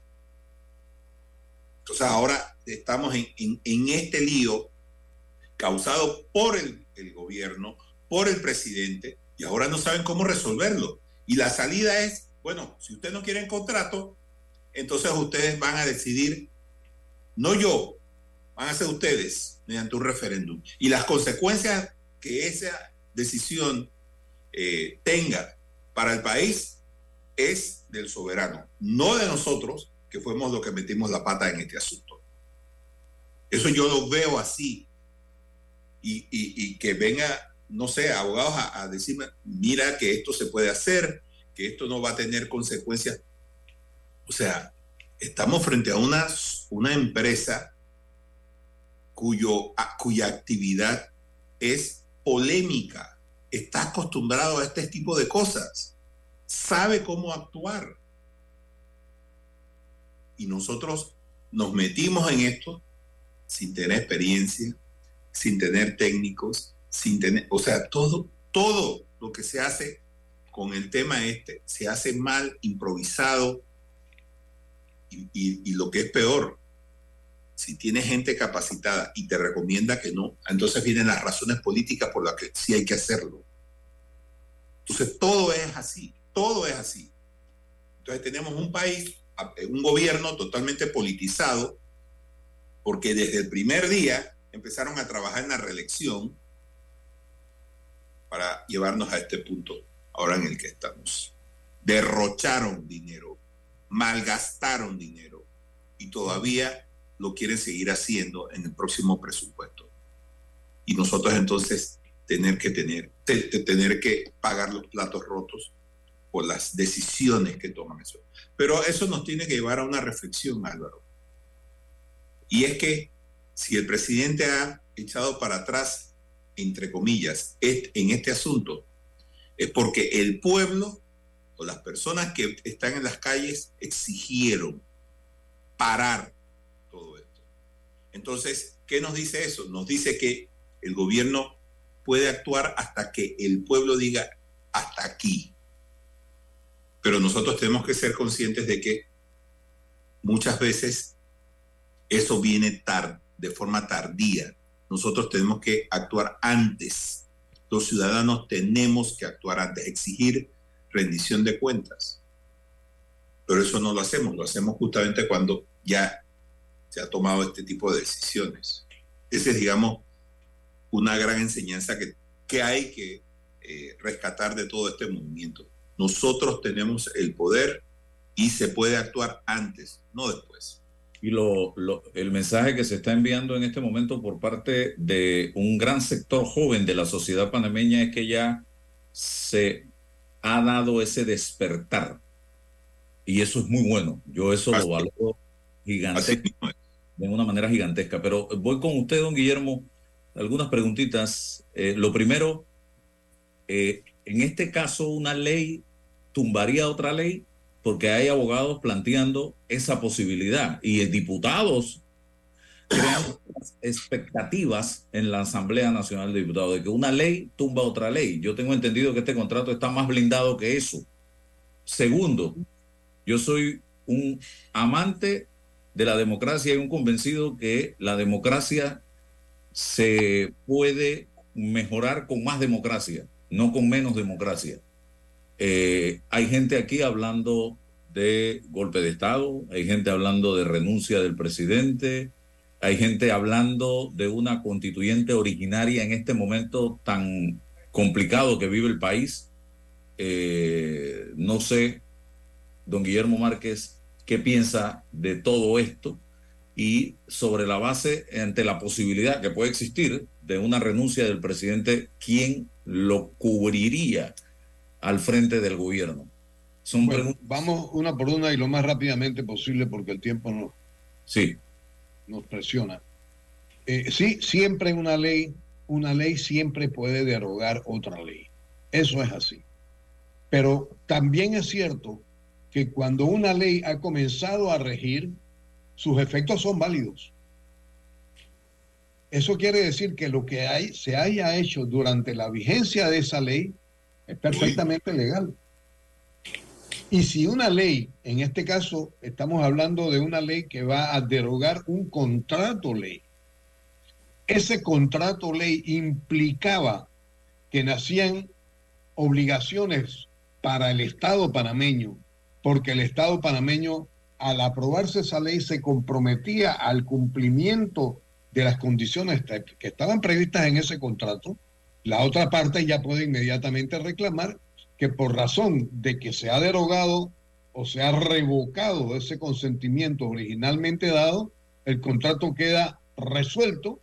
Entonces ahora estamos en, en, en este lío causado por el, gobierno, por el presidente, y ahora no saben cómo resolverlo. Y la salida es, bueno, si ustedes no quieren contrato, entonces ustedes van a decidir, no yo, van a ser ustedes mediante un referéndum. Y las consecuencias que esa decisión eh, tenga para el país es del soberano, no de nosotros, que fuimos los que metimos la pata en este asunto. Eso yo lo veo así y, que venga, no sé, abogados a, decirme, mira que esto se puede hacer, que esto no va a tener consecuencias. O sea, estamos frente a una, una empresa cuyo, cuya actividad es polémica, está acostumbrado a este tipo de cosas, sabe cómo actuar. Y nosotros nos metimos en esto sin tener experiencia, sin tener técnicos, sin tener, o sea, todo, todo lo que se hace con el tema este se hace mal, improvisado, y, lo que es peor, si tienes gente capacitada y te recomienda que no, entonces vienen las razones políticas por las que sí hay que hacerlo. Entonces todo es así, todo es así. Entonces tenemos un país, un gobierno totalmente politizado, porque desde el primer día empezaron a trabajar en la reelección para llevarnos a este punto ahora en el que estamos. Derrocharon dinero, malgastaron dinero y todavía lo quieren seguir haciendo en el próximo presupuesto. Y nosotros entonces tener que tener, tener que pagar los platos rotos por las decisiones que toman eso. Pero eso nos tiene que llevar a una reflexión, Álvaro. Y es que si el presidente ha echado para atrás, entre comillas, en este asunto, es porque el pueblo o las personas que están en las calles exigieron parar todo esto. Entonces, ¿qué nos dice eso? Nos dice que el gobierno puede actuar hasta que el pueblo diga hasta aquí. Pero nosotros tenemos que ser conscientes de que muchas veces eso viene tarde de forma tardía. Nosotros tenemos que actuar antes. Los ciudadanos tenemos que actuar antes, exigir rendición de cuentas. Pero eso no lo hacemos, lo hacemos justamente cuando ya se ha tomado este tipo de decisiones. Esa es, digamos, una gran enseñanza que, que hay que eh, rescatar de todo este movimiento. Nosotros tenemos el poder y se puede actuar antes, no después. Y lo, lo- el mensaje que se está enviando en este momento por parte de un gran sector joven de la sociedad panameña es que ya se ha dado ese despertar. Y eso es muy bueno. Yo eso lo valoro gigantesco, de una manera gigantesca. Pero voy con usted, don Guillermo, algunas preguntitas. Eh, lo primero, eh, en este caso, una ley tumbaría otra ley porque hay abogados planteando esa posibilidad y diputados crean expectativas en la Asamblea Nacional de Diputados de que una ley tumba otra ley. Yo tengo entendido que este contrato está más blindado que eso. Segundo, yo soy un amante de la democracia y un convencido que la democracia se puede mejorar con más democracia, no con menos democracia. Eh, hay gente aquí hablando de golpe de Estado, hay gente hablando de renuncia del presidente, hay gente hablando de una constituyente originaria en este momento tan complicado que vive el país. Eh, no sé, don Guillermo Márquez, qué piensa de todo esto y sobre la base, ante la posibilidad que puede existir de una renuncia del presidente, ¿quién lo cubriría al frente del gobierno? Son Bueno, preguntas. vamos una por una y lo más rápidamente posible porque el tiempo no, Sí, nos presiona. Eh, sí, siempre una ley, una ley siempre puede derogar otra ley. Eso es así. Pero también es cierto que cuando una ley ha comenzado a regir, sus efectos son válidos. Eso quiere decir que lo que hay, se haya hecho durante la vigencia de esa ley es perfectamente legal. Y si una ley, en este caso estamos hablando de una ley que va a derogar un contrato ley, ese contrato ley implicaba que nacían obligaciones para el Estado panameño, porque el Estado panameño, al aprobarse esa ley, se comprometía al cumplimiento de las condiciones que estaban previstas en ese contrato. La otra parte ya puede inmediatamente reclamar que por razón de que se ha derogado o se ha revocado ese consentimiento originalmente dado, el contrato queda resuelto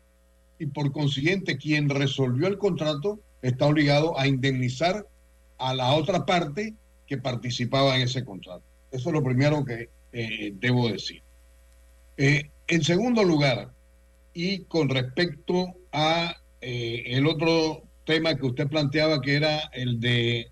y por consiguiente quien resolvió el contrato está obligado a indemnizar a la otra parte que participaba en ese contrato. Eso es lo primero que eh, debo decir. Eh, en segundo lugar, y con respecto a eh, el otro tema que usted planteaba, que era el de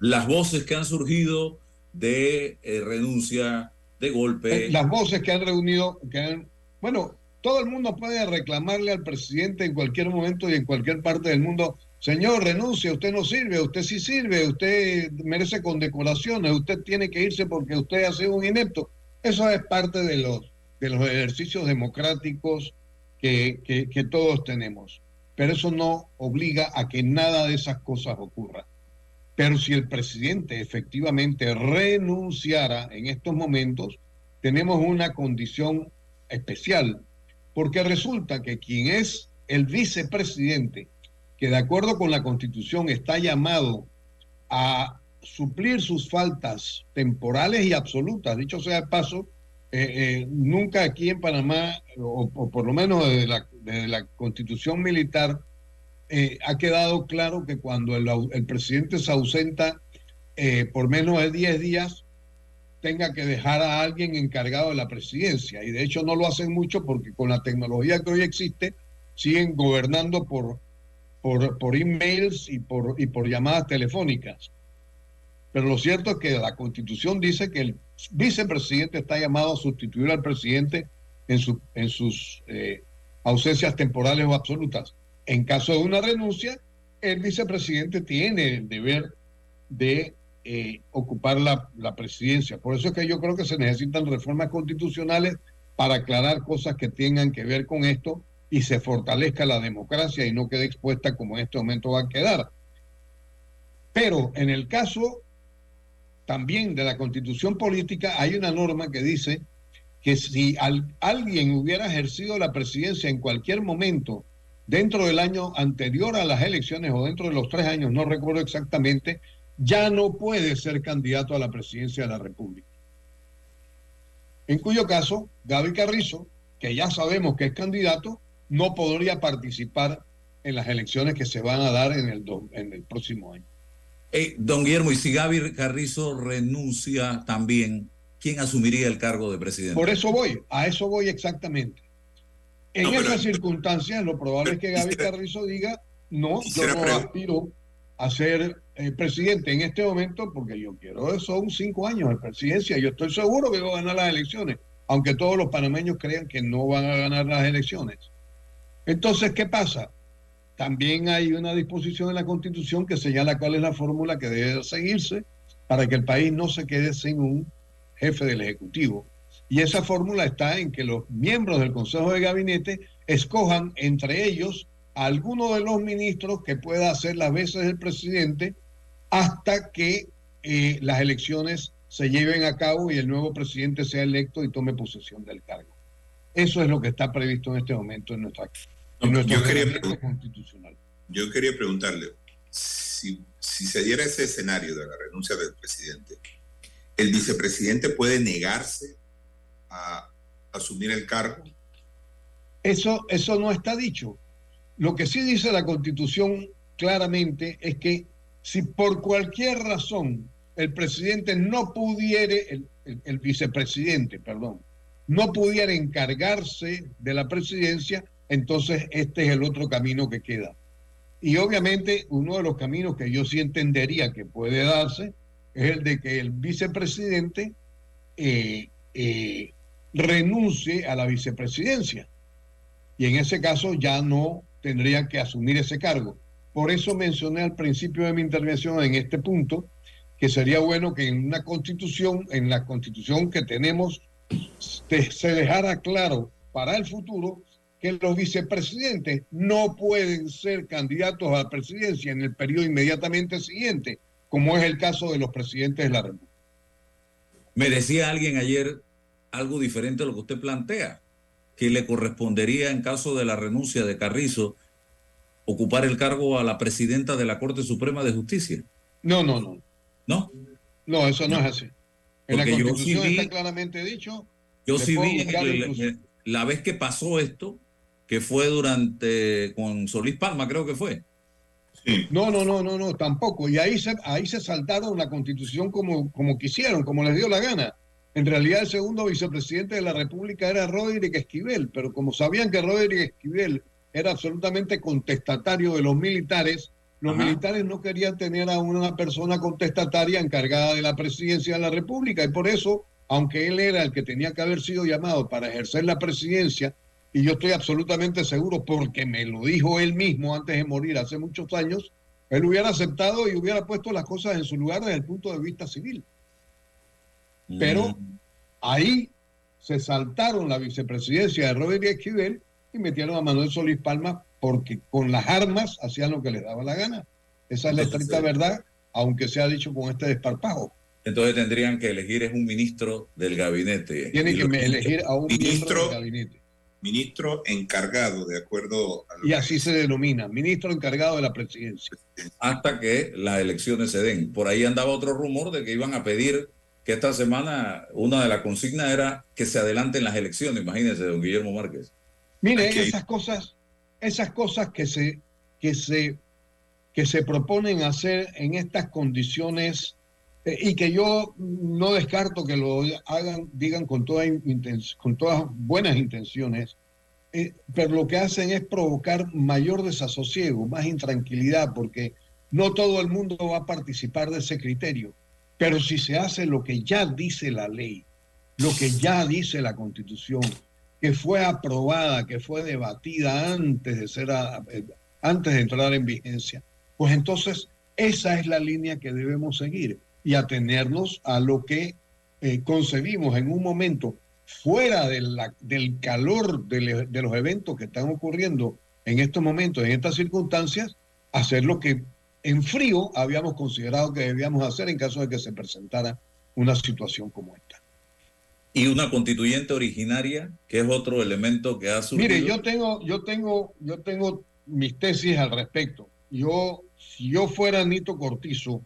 las voces que han surgido de eh, renuncia, de golpe. Eh, las voces que han reunido, que han- bueno, todo el mundo puede reclamarle al presidente en cualquier momento y en cualquier parte del mundo, señor, renuncia, usted no sirve, usted sí sirve, usted merece condecoraciones, usted tiene que irse porque usted ha sido un inepto. Eso es parte de los, de los ejercicios democráticos que, que- que todos tenemos. Pero eso no obliga a que nada de esas cosas ocurra. Pero si el presidente efectivamente renunciara en estos momentos, tenemos una condición especial, porque resulta que quien es el vicepresidente, que de acuerdo con la constitución está llamado a suplir sus faltas temporales y absolutas, dicho sea de paso, eh, eh, nunca aquí en Panamá, o, por lo menos desde la, constitución militar, eh, ha quedado claro que cuando el, presidente se ausenta por menos de 10 días, tenga que dejar a alguien encargado de la presidencia. Y de hecho no lo hacen mucho porque con la tecnología que hoy existe, siguen gobernando por, por, por emails y por, y por llamadas telefónicas. Pero lo cierto es que la constitución dice que el vicepresidente está llamado a sustituir al presidente en, su- en sus eh, ausencias temporales o absolutas. En caso de una renuncia, el vicepresidente tiene el deber de eh, ocupar la, la presidencia. Por eso es que yo creo que se necesitan reformas constitucionales para aclarar cosas que tengan que ver con esto y se fortalezca la democracia y no quede expuesta como en este momento va a quedar. Pero en el caso también de la constitución política hay una norma que dice que si al- alguien hubiera ejercido la presidencia en cualquier momento dentro del año anterior a las elecciones o dentro de los tres años, no recuerdo exactamente, ya no puede ser candidato a la presidencia de la República. En cuyo caso, Gaby Carrizo, que ya sabemos que es candidato, no podría participar en las elecciones que se van a dar en el, en el próximo año. Eh, don Guillermo, y si Gaby Carrizo renuncia también, ¿quién asumiría el cargo de presidente? Por eso voy, a eso voy exactamente. En No, pero- esas circunstancias, lo probable es que Gaby Carrizo diga, no, yo no aspiro a ser eh, presidente en este momento porque yo quiero, son cinco años de presidencia, yo estoy seguro que voy a ganar las elecciones, aunque todos los panameños crean que no van a ganar las elecciones. Entonces, ¿qué pasa? También hay una disposición en la Constitución que señala cuál es la fórmula que debe seguirse para que el país no se quede sin un jefe del Ejecutivo. Y esa fórmula está en que los miembros del Consejo de Gabinete escojan entre ellos a alguno de los ministros que pueda hacer las veces del presidente hasta que eh, las elecciones se lleven a cabo y el nuevo presidente sea electo y tome posesión del cargo. Eso es lo que está previsto en este momento en nuestra, yo quería constitucional. Yo quería preguntarle, si, si se diera ese escenario de la renuncia del presidente, ¿el vicepresidente puede negarse a asumir el cargo? Eso, eso no está dicho. Lo que sí dice la Constitución claramente es que si por cualquier razón el presidente no pudiere, el, el- el vicepresidente, perdón, no pudiera encargarse de la presidencia, entonces este es el otro camino que queda. Y obviamente uno de los caminos que yo sí entendería que puede darse es el de que el vicepresidente eh, eh, renuncie a la vicepresidencia y en ese caso ya no tendría que asumir ese cargo. Por eso mencioné al principio de mi intervención en este punto que sería bueno que en una constitución, en la constitución que tenemos, se, se dejara claro para el futuro que los vicepresidentes no pueden ser candidatos a la presidencia en el periodo inmediatamente siguiente, como es el caso de los presidentes de la República. Me decía alguien ayer algo diferente a lo que usted plantea, que le correspondería en caso de la renuncia de Carrizo ocupar el cargo a la presidenta de la Corte Suprema de Justicia. No, no, no. ¿No? No, eso no es así. En la Porque yo sí constitución vi- está claramente dicho. Yo sí vi la vez que pasó esto, que fue durante con Solís Palma, creo que fue. No, no, no, no, no, tampoco. Y ahí se, ahí se saltaron la constitución como, como quisieron, como les dio la gana. En realidad el segundo vicepresidente de la República era Rodríguez Esquivel, pero como sabían que Rodríguez Esquivel era absolutamente contestatario de los militares, los Ajá. militares no querían tener a una persona contestataria encargada de la presidencia de la República y por eso, aunque él era el que tenía que haber sido llamado para ejercer la presidencia, y yo estoy absolutamente seguro porque me lo dijo él mismo antes de morir hace muchos años, él hubiera aceptado y hubiera puesto las cosas en su lugar desde el punto de vista civil. Pero ahí se saltaron la vicepresidencia de Robert Esquivel y metieron a Manuel Solís Palma porque con las armas hacían lo que les daba la gana. Esa es la estricta verdad, aunque sea dicho con este desparpajo. Entonces tendrían que elegir es un ministro del gabinete. Tiene Y que elegir a un miembro Ministro- del gabinete. Ministro encargado, de acuerdo a lo Y así se denomina, ministro encargado de la presidencia. hasta que las elecciones se den. Por ahí andaba otro rumor de que iban a pedir que esta semana una de las consignas era que se adelanten las elecciones. Imagínense, don Guillermo Márquez. Mire, Aquí- esas cosas, esas cosas que se, que se, que se proponen hacer en estas condiciones y que yo no descarto que lo hagan, digan con, toda con todas buenas intenciones, eh, pero lo que hacen es provocar mayor desasosiego, más intranquilidad, porque no todo el mundo va a participar de ese criterio. Pero si se hace lo que ya dice la ley, lo que ya dice la Constitución, que fue aprobada, que fue debatida antes de ser a- eh, antes de entrar en vigencia, pues entonces esa es la línea que debemos seguir y atenernos a lo que eh, concebimos en un momento fuera de la- del calor de, le- de los eventos que están ocurriendo en estos momentos, en estas circunstancias, hacer lo que en frío habíamos considerado que debíamos hacer en caso de que se presentara una situación como esta. Y una constituyente originaria, que es otro elemento que ha surgido. Mire, yo tengo, yo tengo, yo tengo mis tesis al respecto. Yo, si yo fuera Nito Cortizo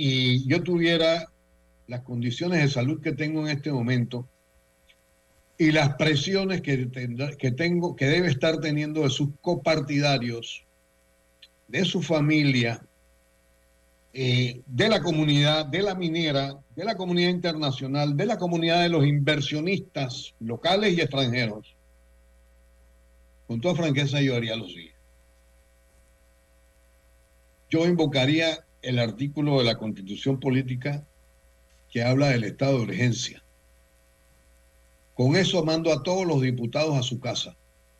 y yo tuviera las condiciones de salud que tengo en este momento y las presiones que, que tengo, que debe estar teniendo de sus copartidarios, de su familia, eh, de la comunidad, de la minera, de la comunidad internacional, de la comunidad de los inversionistas locales y extranjeros. Con toda franqueza yo haría lo siguiente. Yo invocaría el artículo de la Constitución Política que habla del estado de urgencia. Con eso mando a todos los diputados a su casa,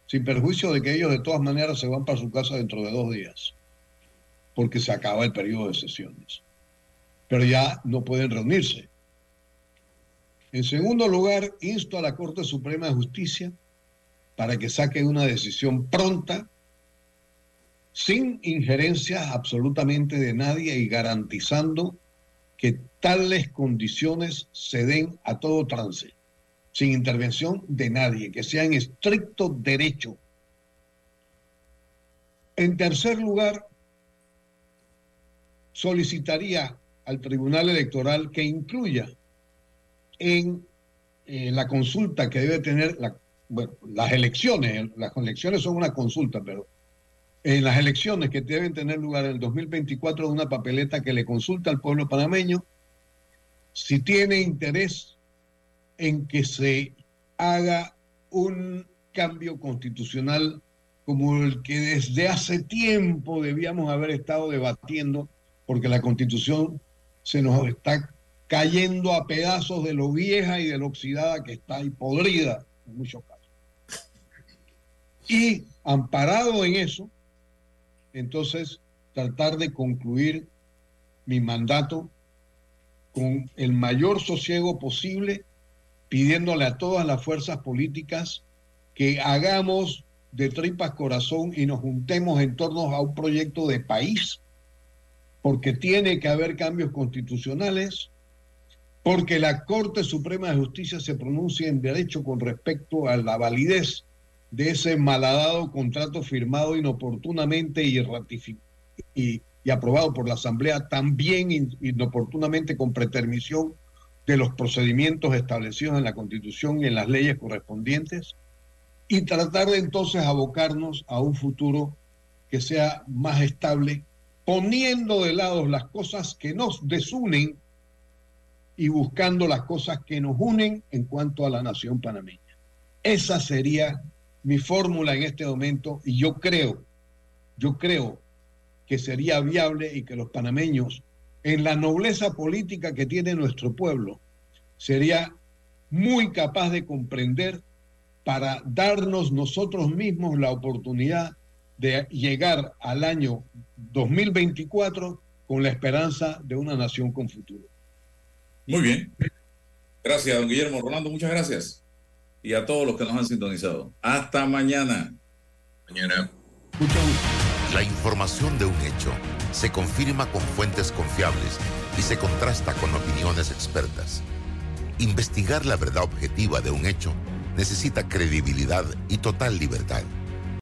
sin perjuicio de que ellos de todas maneras se van para su casa dentro de dos días, porque se acaba el periodo de sesiones. Pero ya no pueden reunirse. En segundo lugar, insto a la Corte Suprema de Justicia para que saque una decisión pronta, sin injerencias absolutamente de nadie y garantizando que tales condiciones se den a todo trance, sin intervención de nadie, que sea en estricto derecho. En tercer lugar, solicitaría al Tribunal Electoral que incluya en eh, la consulta que debe tener la- las elecciones, las elecciones son una consulta, pero en las elecciones que deben tener lugar en el 2024 una papeleta que le consulta al pueblo panameño si tiene interés en que se haga un cambio constitucional como el que desde hace tiempo debíamos haber estado debatiendo, porque la constitución se nos está cayendo a pedazos de lo vieja y de lo oxidada que está y podrida en muchos casos. Y amparado en eso, entonces tratar de concluir mi mandato con el mayor sosiego posible, pidiéndole a todas las fuerzas políticas que hagamos de tripas corazón y nos juntemos en torno a un proyecto de país, porque tiene que haber cambios constitucionales, porque la Corte Suprema de Justicia se pronuncia en derecho con respecto a la validez de ese malhadado contrato firmado inoportunamente y, y, y aprobado por la Asamblea, también in- inoportunamente con pretermisión de los procedimientos establecidos en la Constitución y en las leyes correspondientes, y tratar de entonces abocarnos a un futuro que sea más estable, poniendo de lado las cosas que nos desunen y buscando las cosas que nos unen en cuanto a la nación panameña. Esa sería mi fórmula en este momento y yo creo, yo creo que sería viable y que los panameños, en la nobleza política que tiene nuestro pueblo, sería muy capaz de comprender para darnos nosotros mismos la oportunidad de llegar al año 2024 con la esperanza de una nación con futuro. Muy bien. Gracias, don Guillermo. Rolando, muchas gracias. Y a todos los que nos han sintonizado. Hasta mañana. Mañana. La información de un hecho se confirma con fuentes confiables y se contrasta con opiniones expertas. Investigar la verdad objetiva de un hecho necesita credibilidad y total libertad.